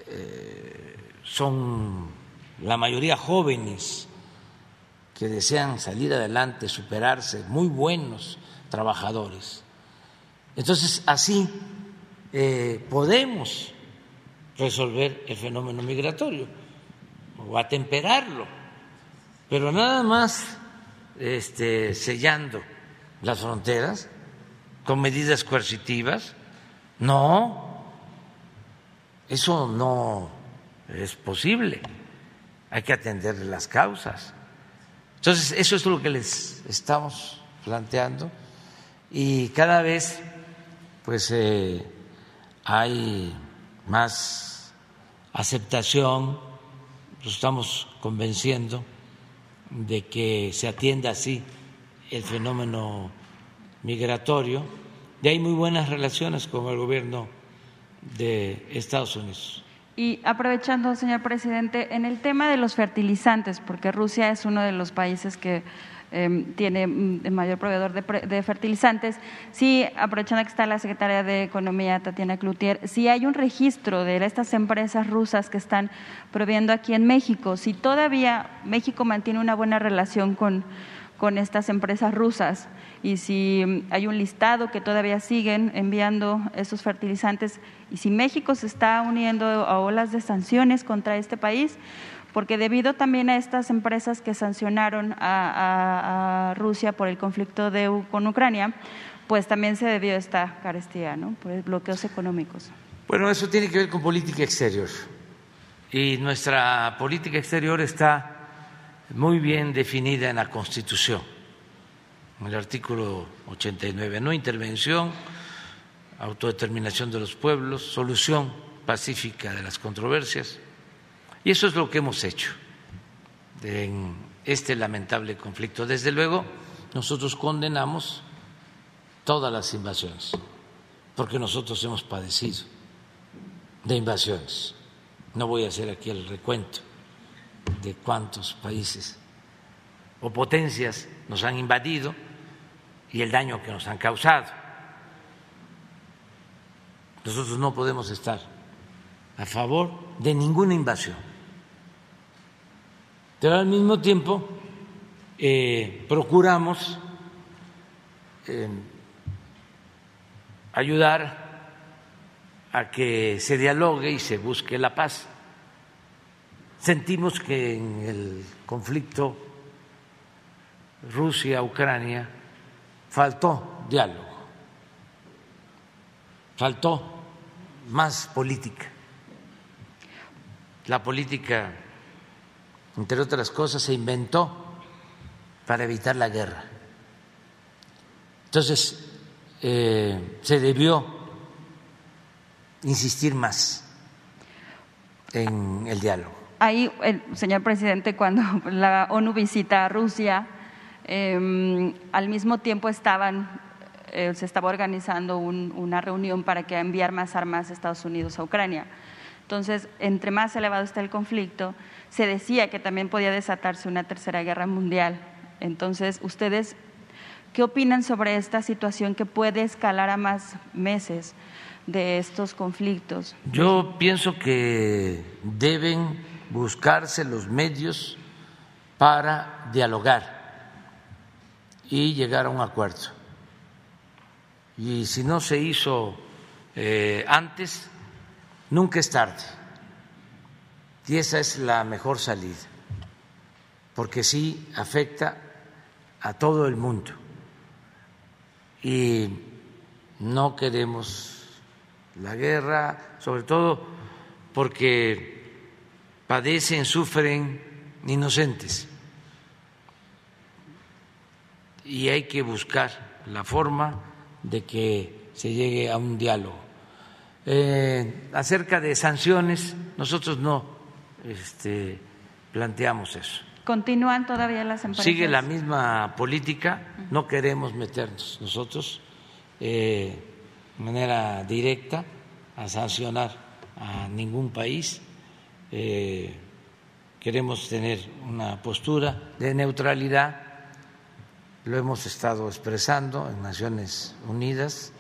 eh, son la mayoría jóvenes que desean salir adelante, superarse, muy buenos trabajadores. Entonces, así eh, podemos resolver el fenómeno migratorio o atemperarlo, pero nada más este, sellando las fronteras con medidas coercitivas, no, eso no es posible hay que atender las causas. Entonces, eso es lo que les estamos planteando y cada vez pues eh, hay más aceptación, nos estamos convenciendo de que se atienda así el fenómeno migratorio y hay muy buenas relaciones con el gobierno de Estados Unidos. Y aprovechando, señor presidente, en el tema de los fertilizantes, porque Rusia es uno de los países que em, tiene mm, el mayor proveedor de, fertilizantes. Sí, aprovechando que está la secretaria de Economía, Tatiana Cloutier, si hay un registro de estas empresas rusas que están proviendo aquí en México, si todavía México mantiene una buena relación con, con estas empresas rusas y si mm, hay un listado que todavía siguen enviando esos fertilizantes y si México se está uniendo a olas de sanciones contra este país, porque debido también a estas empresas que sancionaron a, Rusia por el conflicto de, con Ucrania, pues también se debió a esta carestía, ¿no? por bloqueos económicos. Bueno, eso tiene que ver con política exterior y nuestra política exterior está muy bien definida en la Constitución, en el artículo 89, no intervención, autodeterminación de los pueblos, solución pacífica de las controversias. Y eso es lo que hemos hecho en este lamentable conflicto. Desde luego, nosotros condenamos todas las invasiones, porque nosotros hemos padecido de invasiones. No voy a hacer aquí el recuento de cuántos países o potencias nos han invadido y el daño que nos han causado. Nosotros no podemos estar a favor de ninguna invasión. Pero al mismo tiempo eh, procuramos eh, ayudar a que se dialogue y se busque la paz. Sentimos que en el conflicto Rusia-Ucrania faltó diálogo, faltó más política. La política, entre otras cosas, se inventó para evitar la guerra. Entonces, eh, se debió insistir más en el diálogo. Ahí, el señor presidente, cuando la ONU visita a Rusia, em, al mismo tiempo estaban, eh, se estaba organizando una reunión para que enviar más armas a Estados Unidos a Ucrania. Entonces, entre más elevado está el conflicto, se decía que también podía desatarse una tercera guerra mundial. Entonces, ustedes ¿Qué opinan sobre esta situación que puede escalar a más meses de estos conflictos? Yo pienso que deben buscarse los medios para dialogar y llegar a un acuerdo. Y si no se hizo eh, antes, nunca es tarde. Y esa es la mejor salida, porque sí afecta a todo el mundo y no queremos la guerra, sobre todo porque padecen, sufren inocentes. Y hay que buscar la forma de que se llegue a un diálogo. Eh, acerca de sanciones, nosotros no este, planteamos eso. ¿Continúan todavía las empresas? Sigue la misma política, no queremos meternos nosotros eh, de manera directa a sancionar a ningún país. Eh, queremos tener una postura de neutralidad, lo hemos estado expresando en Naciones Unidas,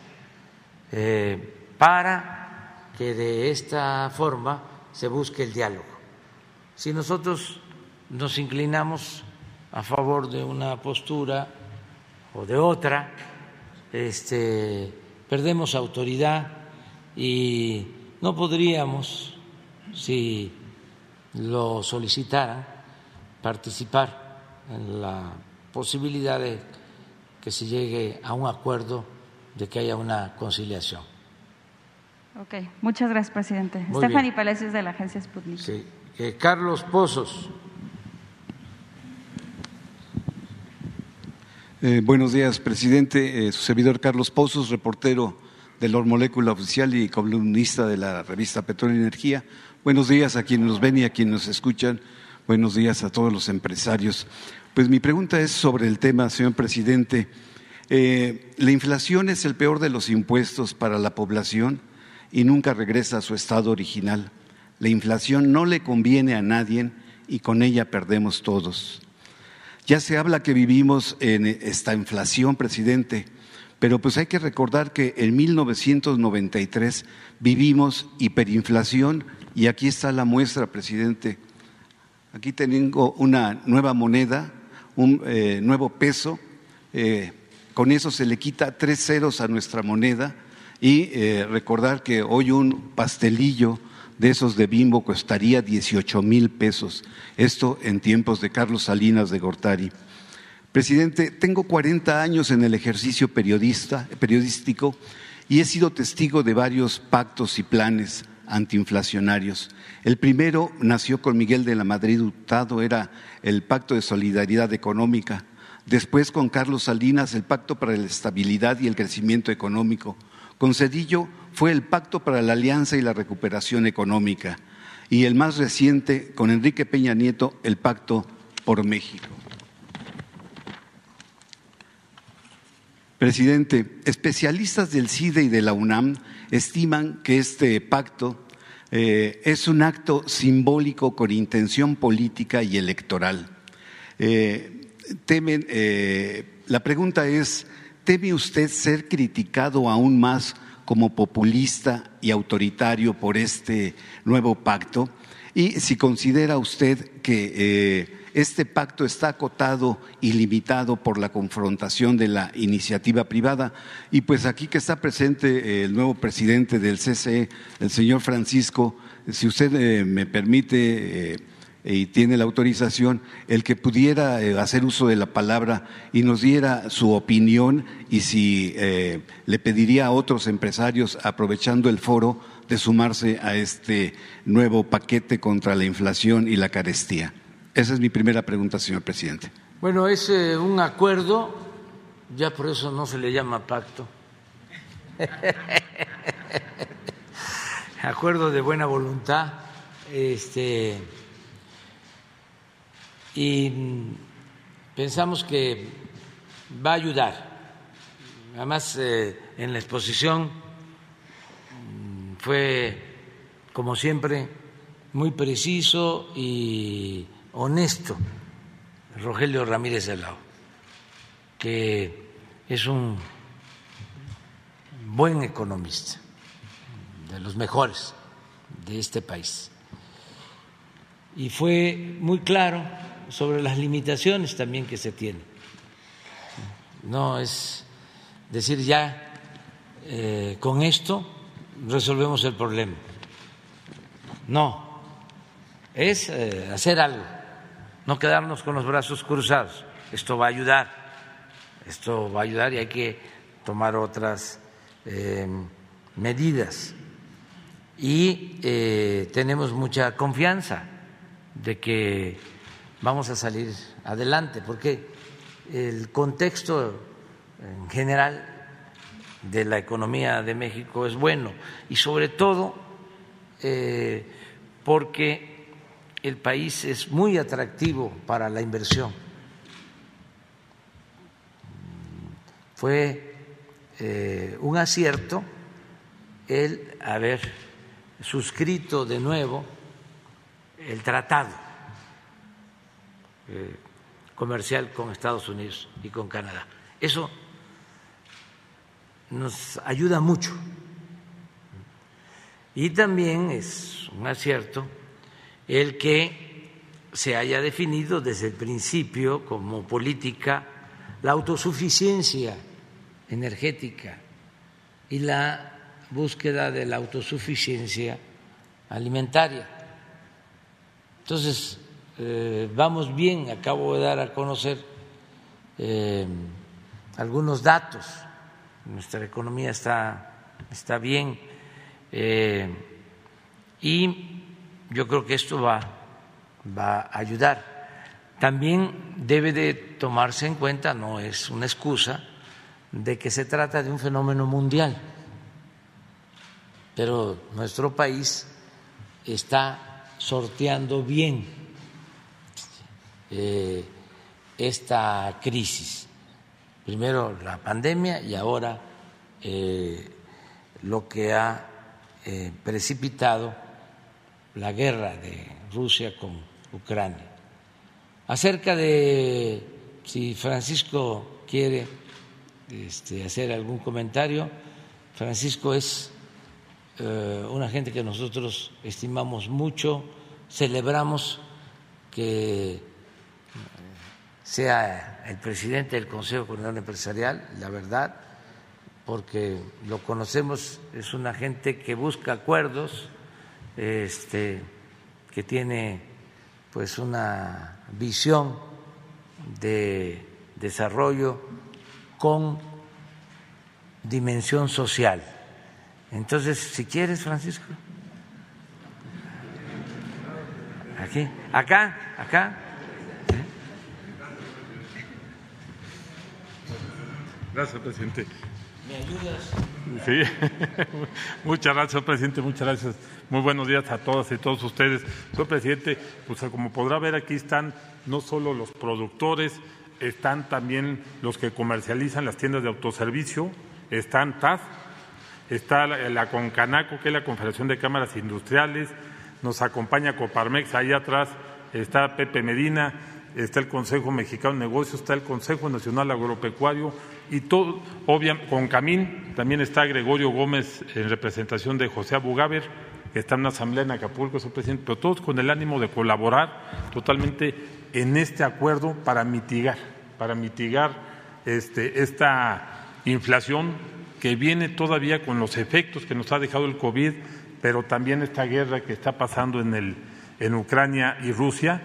eh, para que de esta forma se busque el diálogo. Si nosotros nos inclinamos a favor de una postura o de otra, este, perdemos autoridad y no podríamos, si lo solicitaran, participar en la posibilidad de que se llegue a un acuerdo de que haya una conciliación. Ok, muchas gracias, presidente. Stephanie Palacios de la agencia Sputnik. Sí. Eh, Carlos Pozos. Eh, buenos días, presidente. Eh, su servidor Carlos Pozos, reportero de la Molécula Oficial y columnista de la revista Petróleo y Energía. Buenos días a quienes nos ven y a quienes nos escuchan. Buenos días a todos los empresarios. Pues mi pregunta es sobre el tema, señor presidente. Eh, la inflación es el peor de los impuestos para la población y nunca regresa a su estado original. La inflación no le conviene a nadie y con ella perdemos todos. Ya se habla que vivimos en esta inflación, presidente, pero pues hay que recordar que en 1993 vivimos hiperinflación y aquí está la muestra, presidente. Aquí tengo una nueva moneda, un eh, nuevo peso. Eh, con eso se le quita tres ceros a nuestra moneda y eh, recordar que hoy un pastelillo de esos de Bimbo costaría 18 mil pesos. Esto en tiempos de Carlos Salinas de Gortari. Presidente, tengo 40 años en el ejercicio periodista, periodístico y he sido testigo de varios pactos y planes antiinflacionarios. El primero nació con Miguel de la Madrid Hurtado, era el Pacto de Solidaridad Económica. Después con Carlos Salinas, el Pacto para la Estabilidad y el Crecimiento Económico. Con Cedillo fue el Pacto para la Alianza y la Recuperación Económica. Y el más reciente, con Enrique Peña Nieto, el Pacto por México. Presidente, especialistas del CIDE y de la UNAM estiman que este pacto eh, es un acto simbólico con intención política y electoral. Eh, temen, eh, la pregunta es, ¿teme usted ser criticado aún más como populista y autoritario por este nuevo pacto? Y si considera usted que este pacto está acotado y limitado por la confrontación de la iniciativa privada. Y pues aquí que está presente eh, el nuevo presidente del CCE, el señor Francisco, si usted eh, me permite eh, y tiene la autorización, el que pudiera hacer uso de la palabra y nos diera su opinión y si le pediría a otros empresarios, aprovechando el foro, de sumarse a este nuevo paquete contra la inflación y la carestía. Esa es mi primera pregunta, señor presidente. Bueno, es eh, un acuerdo, ya por eso no se le llama pacto. acuerdo de buena voluntad, este, y pensamos que va a ayudar. Además, eh, en la exposición mm, fue, como siempre, muy preciso y honesto, Rogelio Ramírez Lao, que es un buen economista, de los mejores de este país. Y fue muy claro sobre las limitaciones también que se tienen. No es decir ya eh, con esto resolvemos el problema. No, es eh, hacer algo no quedarnos con los brazos cruzados. Esto va a ayudar, esto va a ayudar y hay que tomar otras eh, medidas. Y eh, tenemos mucha confianza de que vamos a salir adelante, porque el contexto en general de la economía de México es bueno y sobre todo eh, porque el país es muy atractivo para la inversión. Fue eh, un acierto el haber suscrito de nuevo el tratado eh, comercial con Estados Unidos y con Canadá. Eso nos ayuda mucho. Y también es un acierto el que se haya definido desde el principio como política la autosuficiencia energética y la búsqueda de la autosuficiencia alimentaria. Entonces, eh, vamos bien, acabo de dar a conocer eh, algunos datos, nuestra economía está, está bien eh, y yo creo que esto va, va a ayudar. También debe de tomarse en cuenta, no es una excusa, de que se trata de un fenómeno mundial, pero nuestro país está sorteando bien eh, esta crisis. Primero la pandemia y ahora eh, lo que ha eh, precipitado la guerra de Rusia con Ucrania. Acerca de si Francisco quiere este, hacer algún comentario, Francisco es eh, una gente que nosotros estimamos mucho, celebramos que sea el presidente del Consejo Coordinador Empresarial, la verdad, porque lo conocemos, es una gente que busca acuerdos este, que tiene pues una visión de desarrollo con dimensión social. Entonces, si quieres, Francisco. Aquí, acá, acá. Gracias, presidente. ¿Me ayudas? Sí, muchas gracias, presidente, muchas gracias. Muy buenos días a todas y todos ustedes. Señor presidente, pues como podrá ver aquí están no solo los productores, están también los que comercializan las tiendas de autoservicio, están TAF, está la, Concanaco, que es la Confederación de Cámaras Industriales, nos acompaña Coparmex, ahí atrás está Pepe Medina, está el Consejo Mexicano de Negocios, está el Consejo Nacional Agropecuario y todo, obviamente, con Camín también está Gregorio Gómez en representación de José Abugaber, que está en una asamblea en Acapulco, su presidente, pero todos con el ánimo de colaborar totalmente en este acuerdo para mitigar, para mitigar este, esta inflación que viene todavía con los efectos que nos ha dejado el COVID, pero también esta guerra que está pasando en, el, en Ucrania y Rusia.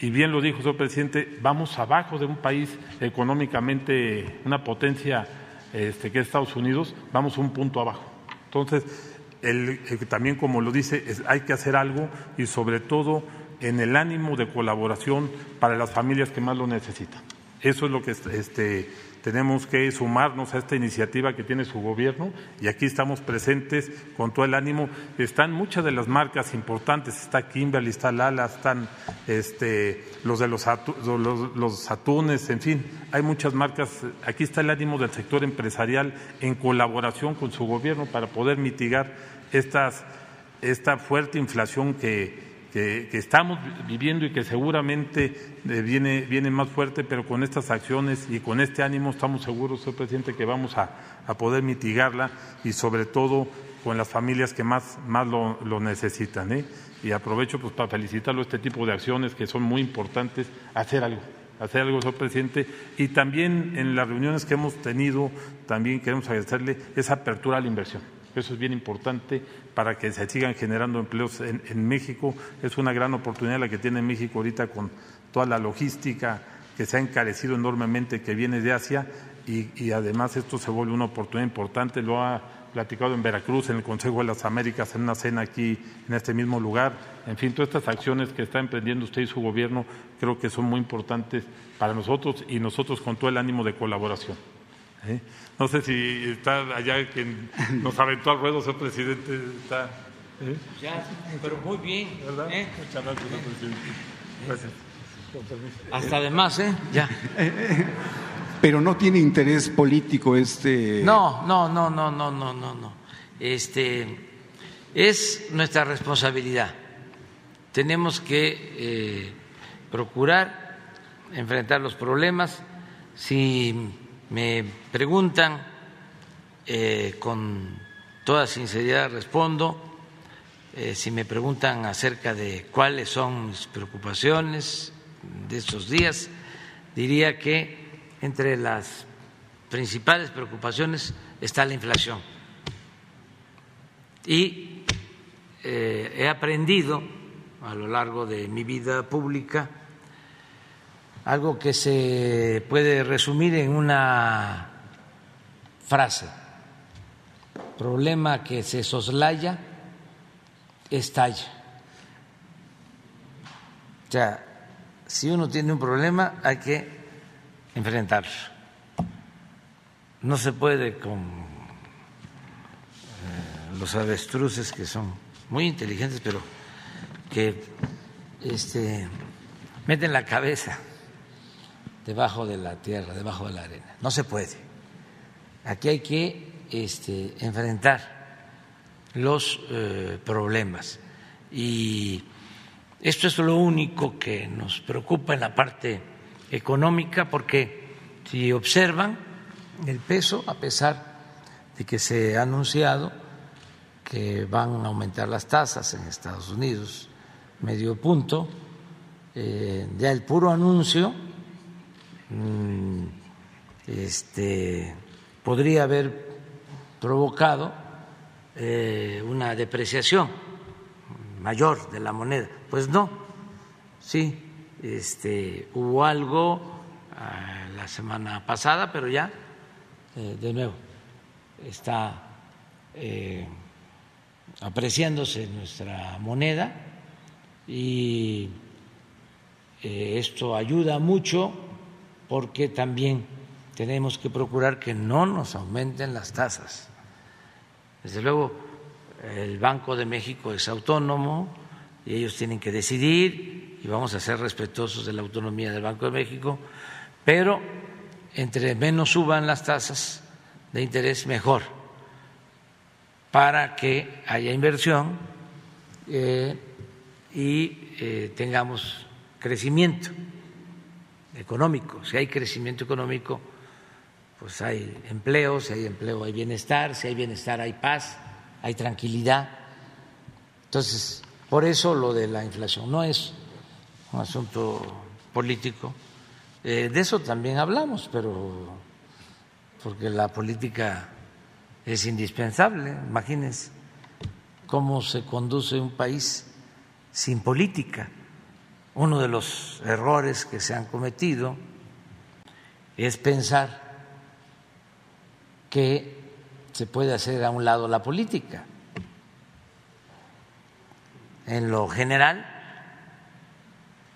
Y bien lo dijo su presidente, vamos abajo de un país económicamente, una potencia este, que es Estados Unidos, vamos un punto abajo. Entonces, el, también como lo dice, hay que hacer algo y sobre todo en el ánimo de colaboración para las familias que más lo necesitan. Eso es lo que este, tenemos que sumarnos a esta iniciativa que tiene su gobierno y aquí estamos presentes con todo el ánimo. Están muchas de las marcas importantes, está Kimberly, está Lala, están este, los de los, los, atunes, en fin, hay muchas marcas. Aquí está el ánimo del sector empresarial en colaboración con su gobierno para poder mitigar estas, esta fuerte inflación que, que, estamos viviendo y que seguramente eh, viene, viene más fuerte, pero con estas acciones y con este ánimo estamos seguros, señor presidente, que vamos a, poder mitigarla y sobre todo con las familias que más, más lo, lo necesitan. ¿eh? Y aprovecho pues, para felicitarlo este tipo de acciones que son muy importantes, hacer algo hacer algo, señor presidente, y también en las reuniones que hemos tenido, también queremos agradecerle esa apertura a la inversión. Eso es bien importante para que se sigan generando empleos en, México. Es una gran oportunidad la que tiene México ahorita con toda la logística que se ha encarecido enormemente que viene de Asia y, además esto se vuelve una oportunidad importante. Lo ha platicado en Veracruz, en el Consejo de las Américas, en una cena aquí, en este mismo lugar. En fin, todas estas acciones que está emprendiendo usted y su gobierno creo que son muy importantes para nosotros y nosotros con todo el ánimo de colaboración. ¿eh? No sé si está allá quien nos aventó al ruedo, señor presidente. Está, ¿eh? Ya, pero muy bien. ¿Verdad? ¿eh? Muchas gracias, señor presidente. Gracias. Hasta además, ¿eh? Ya. Pero no tiene interés político este. No, no, no, no, no, no, no, no. Este es nuestra responsabilidad. Tenemos que eh, procurar enfrentar los problemas. Si me preguntan, eh, con toda sinceridad respondo, eh, si me preguntan acerca de cuáles son mis preocupaciones de estos días, diría que entre las principales preocupaciones está la inflación. Y eh, he aprendido a lo largo de mi vida pública algo que se puede resumir en una frase. Problema que se soslaya, estalla. O sea, si uno tiene un problema hay que enfrentarlo. No se puede con eh, los avestruces que son muy inteligentes, pero que este, meten la cabeza debajo de la tierra, debajo de la arena. No se puede. Aquí hay que este, enfrentar los eh, problemas. Y esto es lo único que nos preocupa en la parte económica, porque si observan el peso, a pesar de que se ha anunciado que van a aumentar las tasas en Estados Unidos, medio punto, eh, ya el puro anuncio este, podría haber provocado eh, una depreciación mayor de la moneda. Pues no, sí, este, hubo algo ah, la semana pasada, pero ya, eh, de nuevo, está eh, apreciándose nuestra moneda y esto ayuda mucho porque también tenemos que procurar que no nos aumenten las tasas. Desde luego, el Banco de México es autónomo y ellos tienen que decidir y vamos a ser respetuosos de la autonomía del Banco de México, pero entre menos suban las tasas de interés, mejor, para que haya inversión eh, y eh, tengamos crecimiento económico. Si hay crecimiento económico, pues hay empleo, si hay empleo hay bienestar, si hay bienestar hay paz, hay tranquilidad. Entonces, por eso lo de la inflación no es un asunto político. Eh, de eso también hablamos, pero porque la política es indispensable. Imagínense cómo se conduce un país sin política. Uno de los errores que se han cometido es pensar que se puede hacer a un lado la política. En lo general,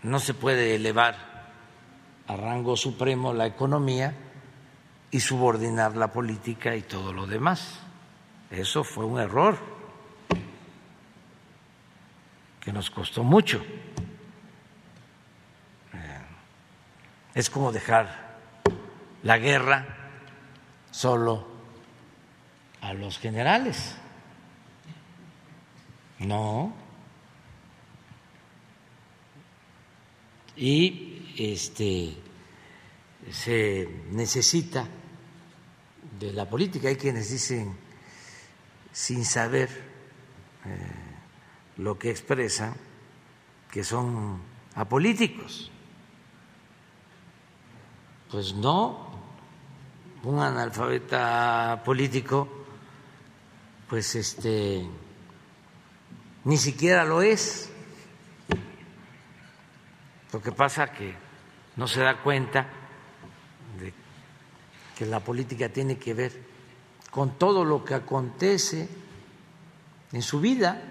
no se puede elevar a rango supremo la economía y subordinar la política y todo lo demás. Eso fue un error que nos costó mucho. Eh, es como dejar la guerra solo a los generales. No. Y este se necesita de la política. Hay quienes dicen sin saber eh, lo que expresan que son apolíticos. Pues no, un analfabeta político, pues este, ni siquiera lo es. Lo que pasa que no se da cuenta de que la política tiene que ver con todo lo que acontece en su vida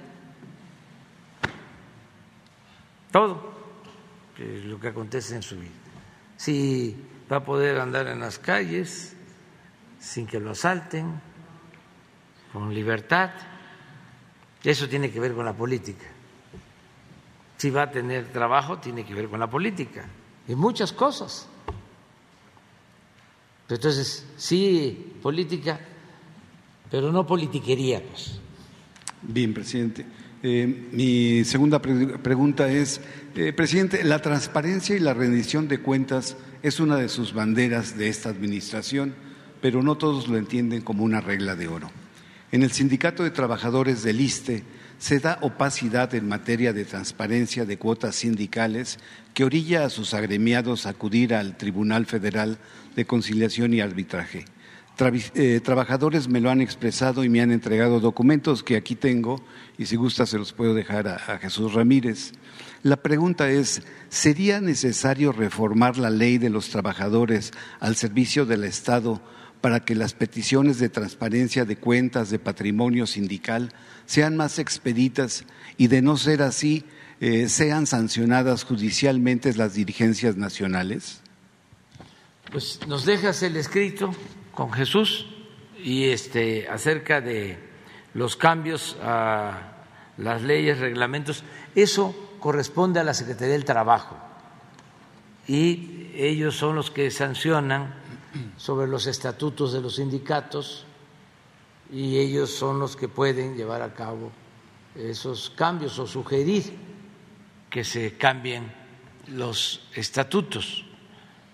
todo lo que acontece en su vida. Si va a poder andar en las calles sin que lo asalten, con libertad, eso tiene que ver con la política. Si va a tener trabajo, tiene que ver con la política y muchas cosas. Entonces, sí, política, pero no politiquería, pues. Bien, presidente. Eh, mi segunda pregunta es, eh, presidente, la transparencia y la rendición de cuentas es una de sus banderas de esta administración, pero no todos lo entienden como una regla de oro. En el Sindicato de Trabajadores del ISTE se da opacidad en materia de transparencia de cuotas sindicales que orilla a sus agremiados a acudir al Tribunal Federal de Conciliación y Arbitraje. Eh, trabajadores me lo han expresado y me han entregado documentos que aquí tengo y si gusta se los puedo dejar a, Jesús Ramírez. La pregunta es, ¿sería necesario reformar la ley de los trabajadores al servicio del Estado para que las peticiones de transparencia de cuentas de patrimonio sindical sean más expeditas y de no ser así, eh, sean sancionadas judicialmente las dirigencias nacionales? Pues nos dejas el escrito con Jesús y este acerca de los cambios a las leyes, reglamentos, eso corresponde a la Secretaría del Trabajo y ellos son los que sancionan sobre los estatutos de los sindicatos y ellos son los que pueden llevar a cabo esos cambios o sugerir que se cambien los estatutos.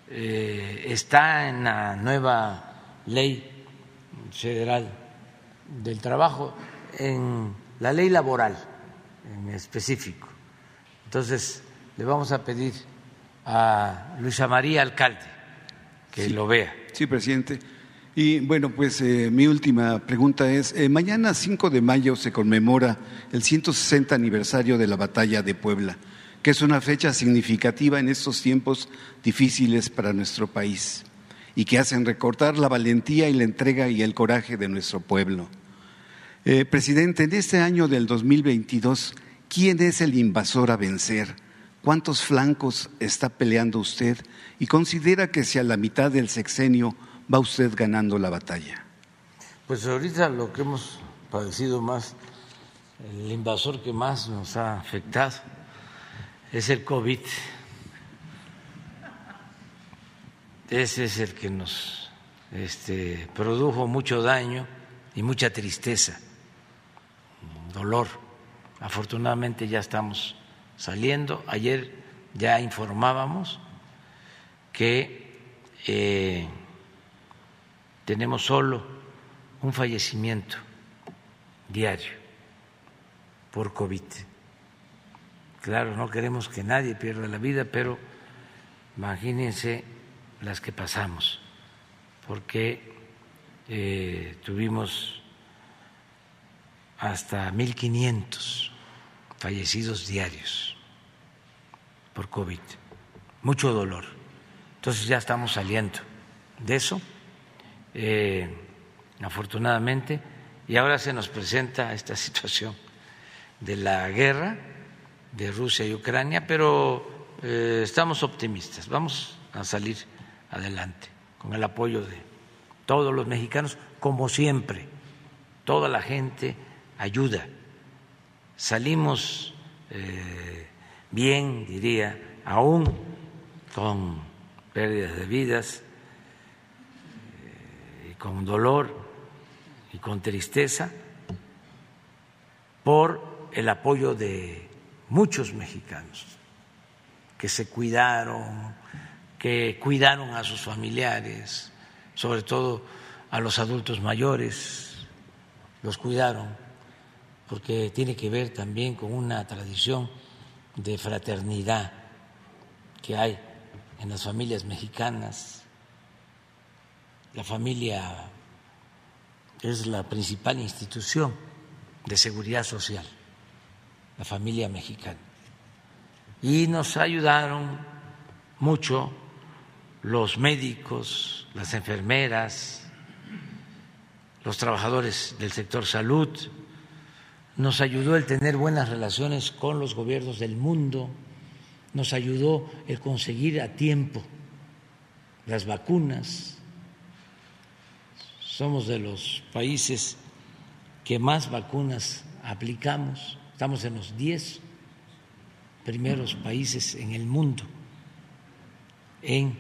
Eh, está en la nueva ley federal del trabajo, en la ley laboral en específico. Entonces, le vamos a pedir a Luisa María Alcalde que lo vea. Sí, presidente. Y bueno, pues eh, mi última pregunta es, eh, mañana 5 de mayo se conmemora el 160 aniversario de la batalla de Puebla, que es una fecha significativa en estos tiempos difíciles para nuestro país y que hacen recortar la valentía y la entrega y el coraje de nuestro pueblo. Eh, presidente, en este año del 2022, ¿quién es el invasor a vencer? ¿Cuántos flancos está peleando usted? ¿Y considera que si a la mitad del sexenio va usted ganando la batalla? Pues ahorita lo que hemos padecido más, el invasor que más nos ha afectado es el COVID. Ese es el que nos este, produjo mucho daño y mucha tristeza, dolor. Afortunadamente ya estamos saliendo. Ayer ya informábamos que eh, tenemos solo un fallecimiento diario por COVID. Claro, no queremos que nadie pierda la vida, pero imagínense las que pasamos, porque eh, tuvimos hasta 1.500 fallecidos diarios por COVID, mucho dolor. Entonces ya estamos saliendo de eso. Eh, afortunadamente, y ahora se nos presenta esta situación de la guerra de Rusia y Ucrania, pero eh, estamos optimistas, vamos a salir adelante con el apoyo de todos los mexicanos, como siempre, toda la gente ayuda. Salimos eh, bien, diría, aún con pérdidas de vidas eh, con dolor, y con tristeza por el apoyo de muchos mexicanos que se cuidaron, que cuidaron a sus familiares, sobre todo a los adultos mayores, los cuidaron, porque tiene que ver también con una tradición de fraternidad que hay en las familias mexicanas. La familia es la principal institución de seguridad social, la familia mexicana. Y nos ayudaron mucho los médicos, las enfermeras, los trabajadores del sector salud, nos ayudó el tener buenas relaciones con los gobiernos del mundo, nos ayudó el conseguir a tiempo las vacunas, somos de los países que más vacunas aplicamos, estamos en los 10 primeros países en el mundo en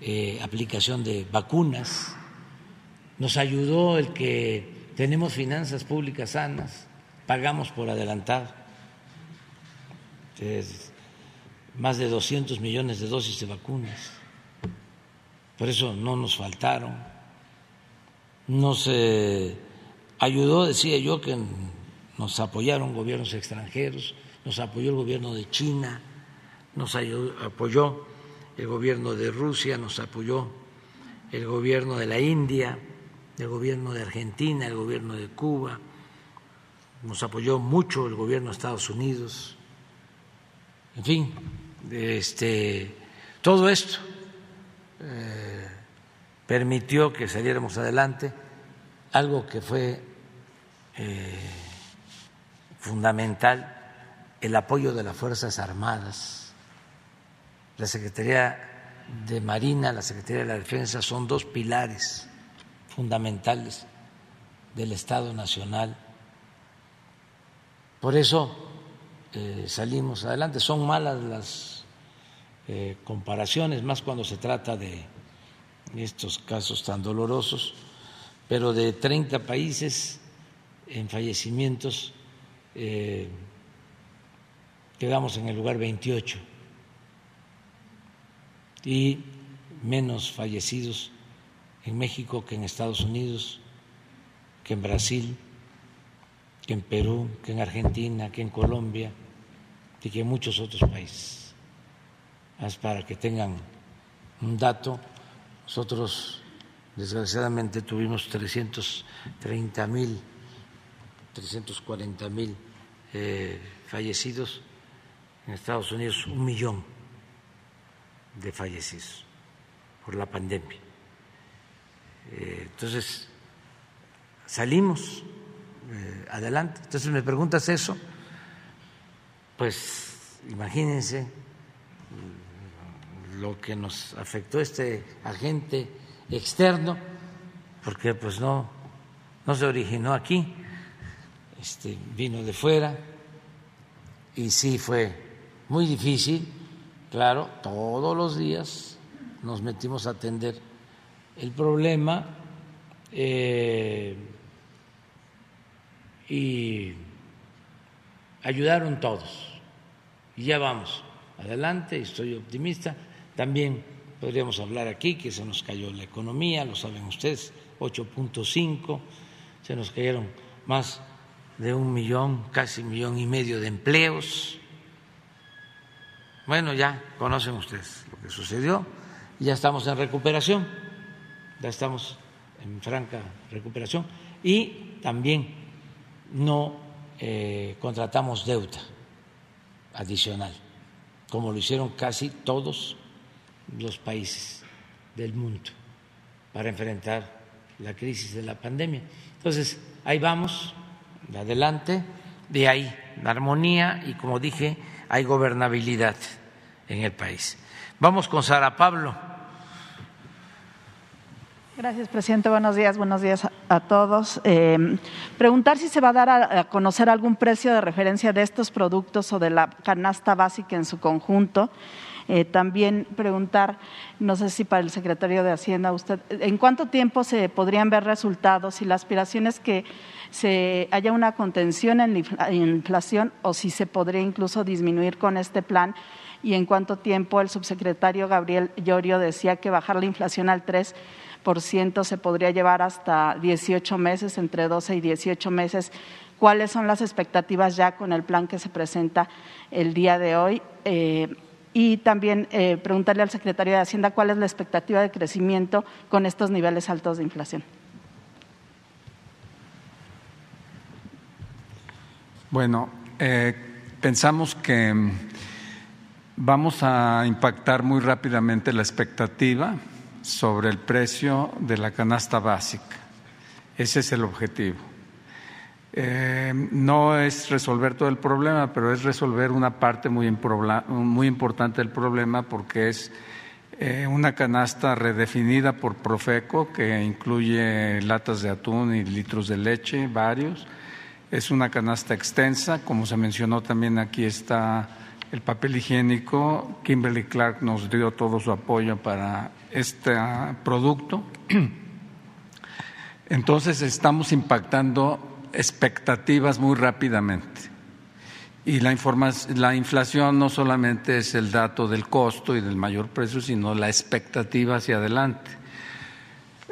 eh, aplicación de vacunas. Nos ayudó el que tenemos finanzas públicas sanas, pagamos por adelantado más de 200 millones de dosis de vacunas. Por eso no nos faltaron nos eh, ayudó, decía yo, que nos apoyaron gobiernos extranjeros, nos apoyó el gobierno de China, nos apoyó el gobierno de Rusia, nos apoyó el gobierno de la India, el gobierno de Argentina, el gobierno de Cuba, nos apoyó mucho el gobierno de Estados Unidos, en fin, este, todo esto. Eh, permitió que saliéramos adelante, algo que fue eh, fundamental, el apoyo de las Fuerzas Armadas. La Secretaría de Marina, la Secretaría de la Defensa son dos pilares fundamentales del Estado Nacional. Por eso eh, salimos adelante. Son malas las eh, comparaciones, más cuando se trata de estos casos tan dolorosos, pero de 30 países en fallecimientos eh, quedamos en el lugar 28 y menos fallecidos en México que en Estados Unidos, que en Brasil, que en Perú, que en Argentina, que en Colombia y que en muchos otros países. Es para que tengan un dato nosotros, desgraciadamente, tuvimos 330 mil, 340 mil eh, fallecidos. En Estados Unidos, un millón de fallecidos por la pandemia. Eh, entonces, salimos eh, adelante. Entonces, me preguntas eso. pues imagínense lo que nos afectó este agente externo, porque pues no, no se originó aquí, este, vino de fuera y sí fue muy difícil, claro, todos los días nos metimos a atender el problema eh, y ayudaron todos. Y ya vamos adelante, estoy optimista. También podríamos hablar aquí que se nos cayó la economía, lo saben ustedes, 8.5, se nos cayeron más de un millón, casi un millón y medio de empleos. Bueno, ya conocen ustedes lo que sucedió ya estamos en recuperación, ya estamos en franca recuperación y también no eh, contratamos deuda adicional, como lo hicieron casi todos los países del mundo para enfrentar la crisis de la pandemia. Entonces, ahí vamos, de adelante, de ahí la armonía y, como dije, hay gobernabilidad en el país. Vamos con Sara Pablo. Gracias, presidente. Buenos días, buenos días a, todos. Eh, preguntar si se va a dar a, conocer algún precio de referencia de estos productos o de la canasta básica en su conjunto. Eh, también preguntar, no sé si para el secretario de Hacienda, usted, ¿en cuánto tiempo se podrían ver resultados? y la aspiración es que se haya una contención en la inflación o si se podría incluso disminuir con este plan y en cuánto tiempo el subsecretario Gabriel Llorio decía que bajar la inflación al 3 se podría llevar hasta 18 meses, entre 12 y 18 meses. ¿Cuáles son las expectativas ya con el plan que se presenta el día de hoy? Eh, y también eh, preguntarle al secretario de Hacienda cuál es la expectativa de crecimiento con estos niveles altos de inflación. Bueno, eh, pensamos que vamos a impactar muy rápidamente la expectativa sobre el precio de la canasta básica. Ese es el objetivo. Eh, no es resolver todo el problema, pero es resolver una parte muy, importante del problema porque es eh, una canasta redefinida por Profeco que incluye latas de atún y litros de leche, varios. Es una canasta extensa, como se mencionó también aquí está el papel higiénico. Kimberly Clark nos dio todo su apoyo para este producto. Entonces estamos impactando expectativas muy rápidamente. Y la, la inflación no solamente es el dato del costo y del mayor precio, sino la expectativa hacia adelante.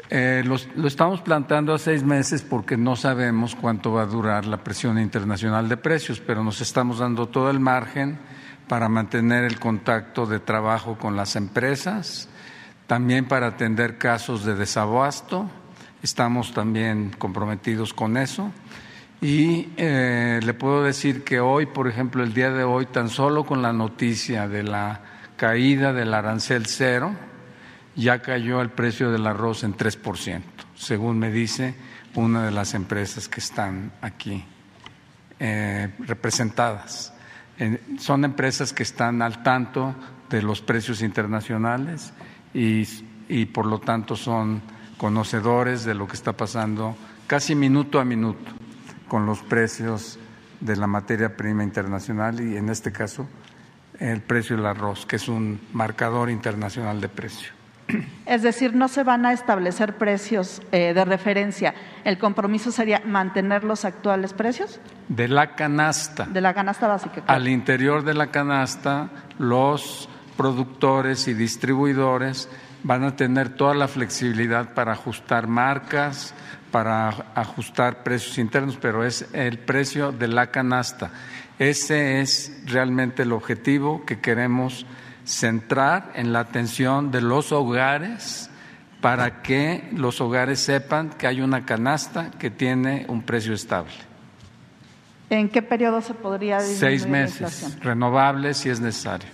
Eh, lo estamos planteando a seis meses porque no sabemos cuánto va a durar la presión internacional de precios, pero nos estamos dando todo el margen para mantener el contacto de trabajo con las empresas, también para atender casos de desabasto, estamos también comprometidos con eso. Y eh, le puedo decir que hoy, por ejemplo, el día de hoy, tan solo con la noticia de la caída del arancel cero, ya cayó el precio del arroz en 3%, según me dice una de las empresas que están aquí eh, representadas son empresas que están al tanto de los precios internacionales y, y por lo tanto son conocedores de lo que está pasando casi minuto a minuto con los precios de la materia prima internacional y en este caso el precio del arroz, que es un marcador internacional de precio. Es decir, no se van a establecer precios eh, de referencia. ¿El compromiso sería mantener los actuales precios? De la canasta. De la canasta básica. Al interior de la canasta, los productores y distribuidores van a tener toda la flexibilidad para ajustar marcas, para ajustar precios internos, pero es el precio de la canasta. Ese es realmente el objetivo que queremos centrar en la atención de los hogares para que los hogares sepan que hay una canasta que tiene un precio estable. ¿En qué periodo se podría Seis meses, renovable si es necesario.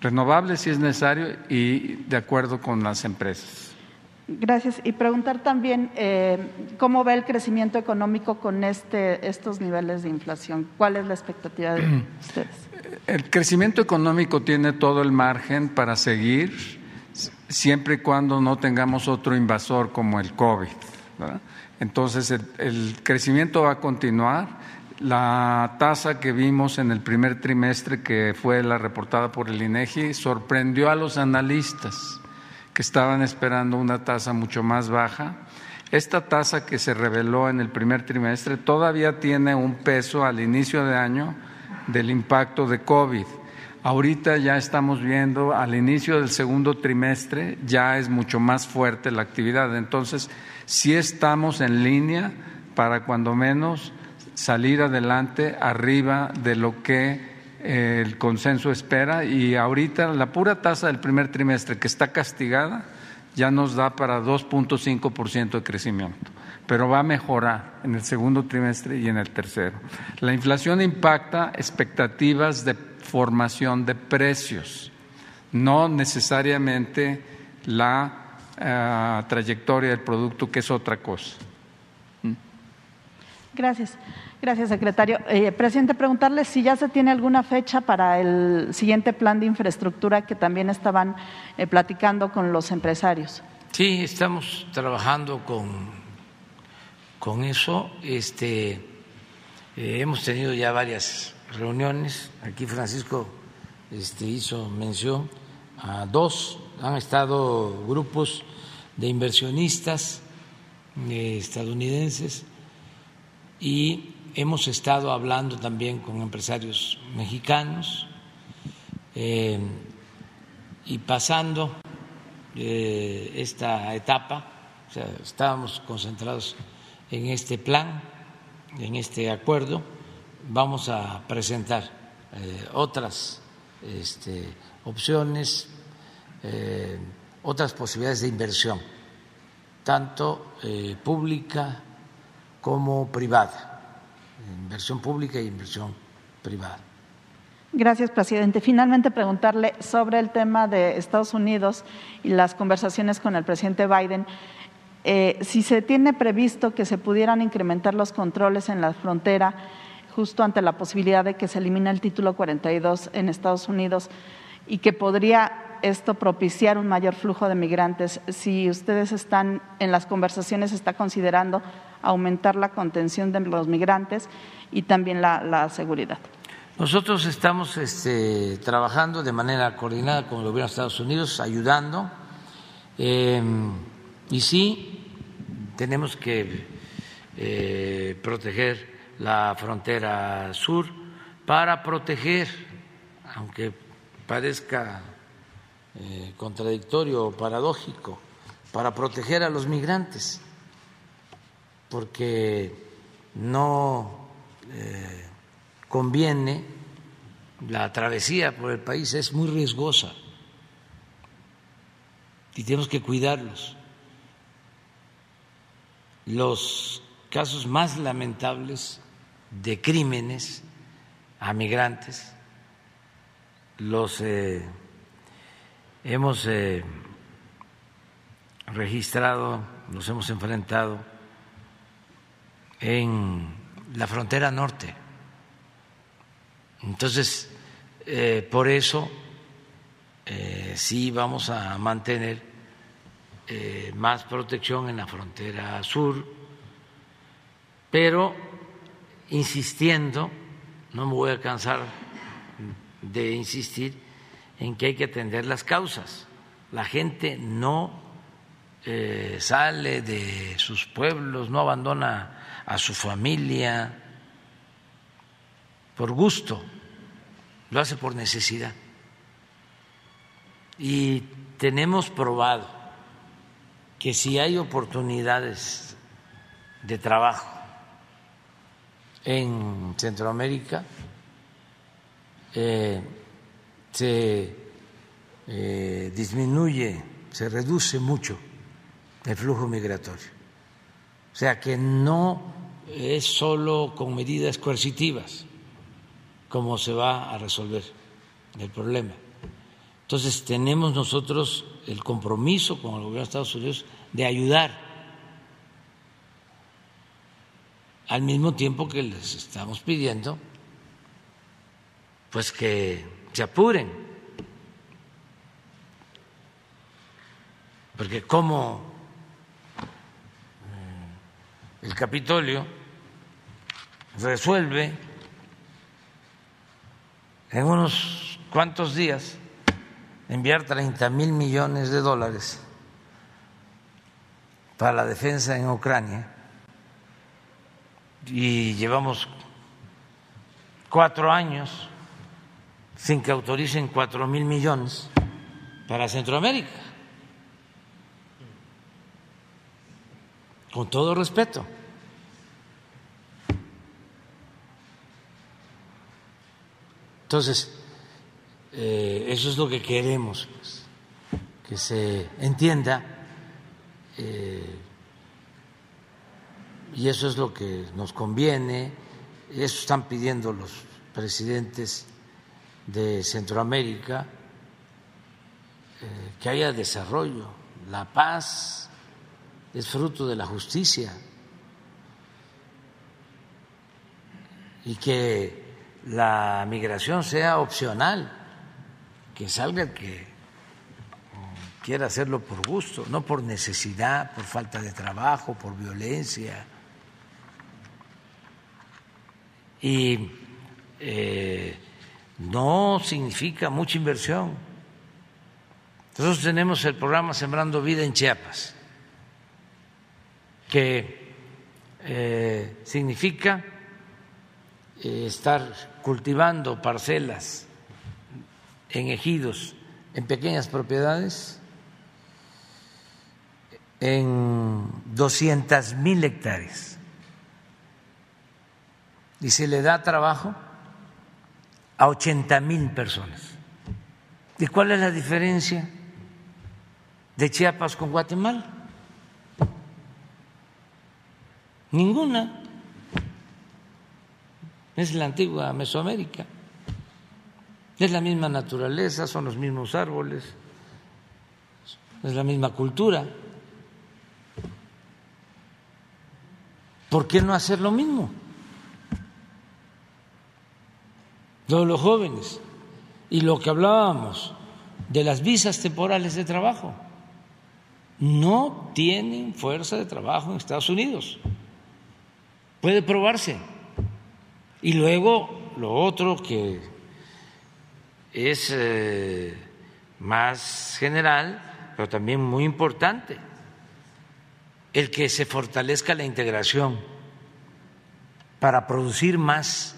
Renovable si es necesario y de acuerdo con las empresas. Gracias. Y preguntar también eh, cómo ve el crecimiento económico con este, estos niveles de inflación. ¿Cuál es la expectativa de ustedes? El crecimiento económico tiene todo el margen para seguir siempre y cuando no tengamos otro invasor como el COVID. Entonces, el, el crecimiento va a continuar. La tasa que vimos en el primer trimestre, que fue la reportada por el INEGI, sorprendió a los analistas que estaban esperando una tasa mucho más baja. Esta tasa que se reveló en el primer trimestre todavía tiene un peso al inicio de año del impacto de COVID. Ahorita ya estamos viendo al inicio del segundo trimestre ya es mucho más fuerte la actividad. Entonces, sí estamos en línea para cuando menos salir adelante arriba de lo que el consenso espera y ahorita la pura tasa del primer trimestre que está castigada ya nos da para 2.5% de crecimiento, pero va a mejorar en el segundo trimestre y en el tercero. La inflación impacta expectativas de formación de precios, no necesariamente la uh, trayectoria del producto, que es otra cosa. Gracias. Gracias, secretario. Eh, presidente, preguntarle si ya se tiene alguna fecha para el siguiente plan de infraestructura que también estaban eh, platicando con los empresarios. Sí, estamos trabajando con, con eso. Este, eh, hemos tenido ya varias reuniones. Aquí Francisco este, hizo mención a dos. Han estado grupos de inversionistas eh, estadounidenses y Hemos estado hablando también con empresarios mexicanos eh, y pasando esta etapa, o sea, estábamos concentrados en este plan, en este acuerdo, vamos a presentar eh, otras este, opciones, otras posibilidades de inversión, tanto pública como privada inversión pública e inversión privada. Gracias, presidente. Finalmente, preguntarle sobre el tema de Estados Unidos y las conversaciones con el presidente Biden. Eh, si se tiene previsto que se pudieran incrementar los controles en la frontera justo ante la posibilidad de que se elimine el título 42 en Estados Unidos y que podría esto propiciar un mayor flujo de migrantes, si ustedes están en las conversaciones, está considerando aumentar la contención de los migrantes y también la, seguridad. Nosotros estamos este, trabajando de manera coordinada con el gobierno de Estados Unidos, ayudando, em, y sí tenemos que eh, proteger la frontera sur para proteger, aunque parezca eh, contradictorio o paradójico, para proteger a los migrantes porque no eh, conviene la travesía por el país, es muy riesgosa y tenemos que cuidarlos. Los casos más lamentables de crímenes a migrantes los eh, hemos eh, registrado, los hemos enfrentado en la frontera norte. Entonces, eh, por eso eh, sí vamos a mantener eh, más protección en la frontera sur, pero insistiendo, no me voy a cansar de insistir en que hay que atender las causas. La gente no sale de sus pueblos, no abandona a su familia, por gusto, lo hace por necesidad. Y tenemos probado que si hay oportunidades de trabajo en Centroamérica, eh, se eh, disminuye, se reduce mucho el flujo migratorio. O sea que no es solo con medidas coercitivas como se va a resolver el problema. Entonces tenemos nosotros el compromiso con el gobierno de Estados Unidos de ayudar, al mismo tiempo que les estamos pidiendo pues que se apuren, porque como eh, el Capitolio resuelve en unos cuantos días enviar 30 mil millones de dólares para la defensa en Ucrania y llevamos cuatro años sin que autoricen cuatro mil millones para Centroamérica. Con todo respeto. Entonces, eh, eso es lo que queremos, pues, que se entienda eh, y eso es lo que nos conviene, eso están pidiendo los presidentes de Centroamérica, eh, que haya desarrollo. La paz es fruto de la justicia y que la migración sea opcional, que salga el que quiera hacerlo por gusto, no por necesidad, por falta de trabajo, por violencia. Y eh, no significa mucha inversión. Nosotros tenemos el programa Sembrando Vida en Chiapas, que eh, significa eh, estar cultivando parcelas en ejidos, en pequeñas propiedades, en 200 mil hectáreas. Y se le da trabajo a 80 mil personas. ¿Y cuál es la diferencia de Chiapas con Guatemala? Ninguna. Es la antigua Mesoamérica. Es la misma naturaleza, son los mismos árboles, es la misma cultura. ¿Por qué no hacer lo mismo? los jóvenes y lo que hablábamos de las visas temporales de trabajo. No tienen fuerza de trabajo en Estados Unidos. Puede probarse. Y luego lo otro que es eh, más general, pero también muy importante, el que se fortalezca la integración para producir más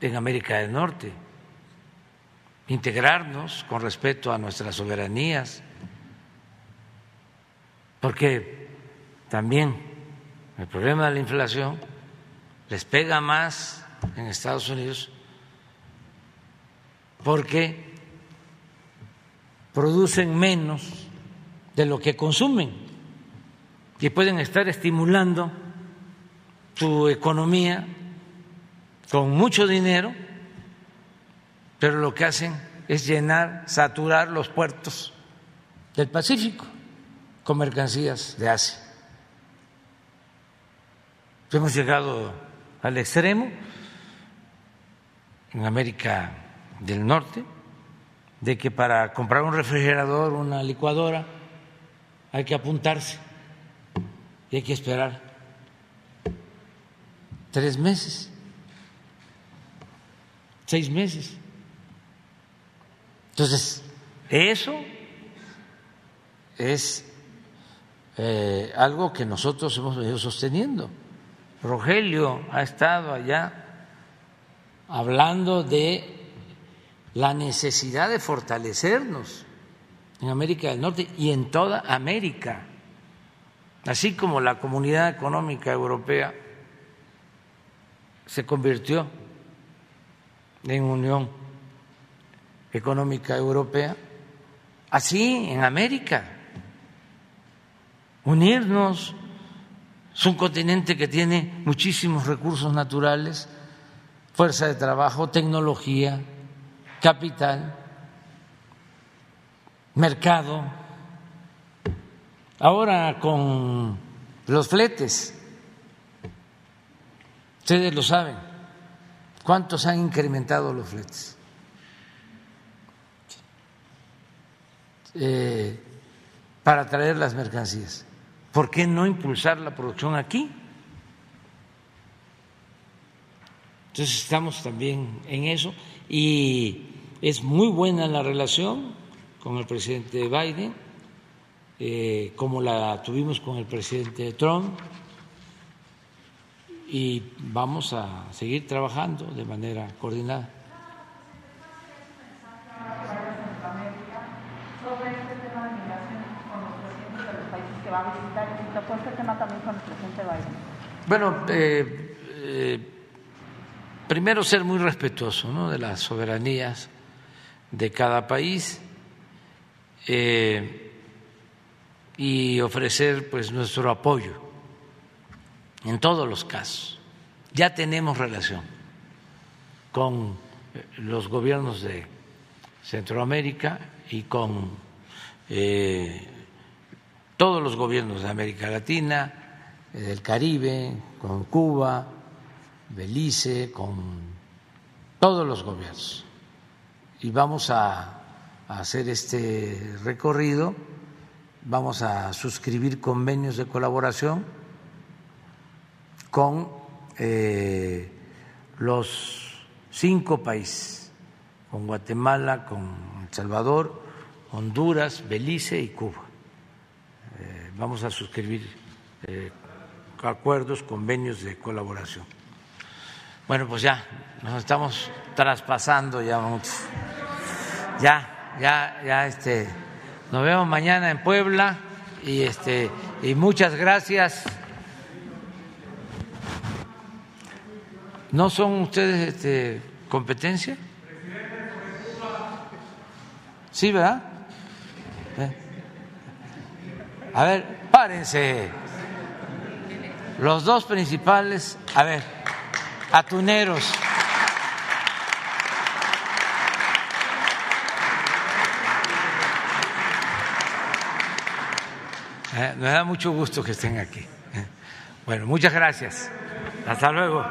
en América del Norte, integrarnos con respeto a nuestras soberanías, porque también el problema de la inflación les pega más en Estados Unidos porque producen menos de lo que consumen y pueden estar estimulando su economía con mucho dinero, pero lo que hacen es llenar, saturar los puertos del Pacífico con mercancías de Asia. Hemos llegado al extremo en América del Norte de que para comprar un refrigerador, una licuadora, hay que apuntarse y hay que esperar tres meses seis meses. Entonces, eso es eh, algo que nosotros hemos venido sosteniendo. Rogelio ha estado allá hablando de la necesidad de fortalecernos en América del Norte y en toda América, así como la Comunidad Económica Europea se convirtió en Unión Económica Europea, así en América. Unirnos, es un continente que tiene muchísimos recursos naturales, fuerza de trabajo, tecnología, capital, mercado. Ahora con los fletes, ustedes lo saben, ¿cuántos han incrementado los fletes? Eh, para traer las mercancías. ¿Por qué no impulsar la producción aquí? Entonces estamos también en eso y es muy buena la relación con el presidente Biden, eh, como la tuvimos con el presidente Trump, y vamos a seguir trabajando de manera coordinada. Bueno, eh, eh, primero ser muy respetuoso ¿no? de las soberanías de cada país eh, y ofrecer pues nuestro apoyo en todos los casos. Ya tenemos relación con los gobiernos de Centroamérica y con eh, todos los gobiernos de América Latina, del Caribe, con Cuba, Belice, con todos los gobiernos. Y vamos a, hacer este recorrido, vamos a suscribir convenios de colaboración con eh, los cinco países, con Guatemala, con El Salvador, Honduras, Belice y Cuba. Eh, vamos a suscribir eh, acuerdos, convenios de colaboración. Bueno, pues ya, nos estamos traspasando ya. Ya, ya, ya, este, nos vemos mañana en Puebla y este, y muchas gracias. ¿No son ustedes este, competencia? Sí, ¿verdad? ¿Eh? A ver, párense. Los dos principales, a ver atuneros. Eh, me da mucho gusto que estén aquí. Eh, bueno, muchas gracias. Hasta luego.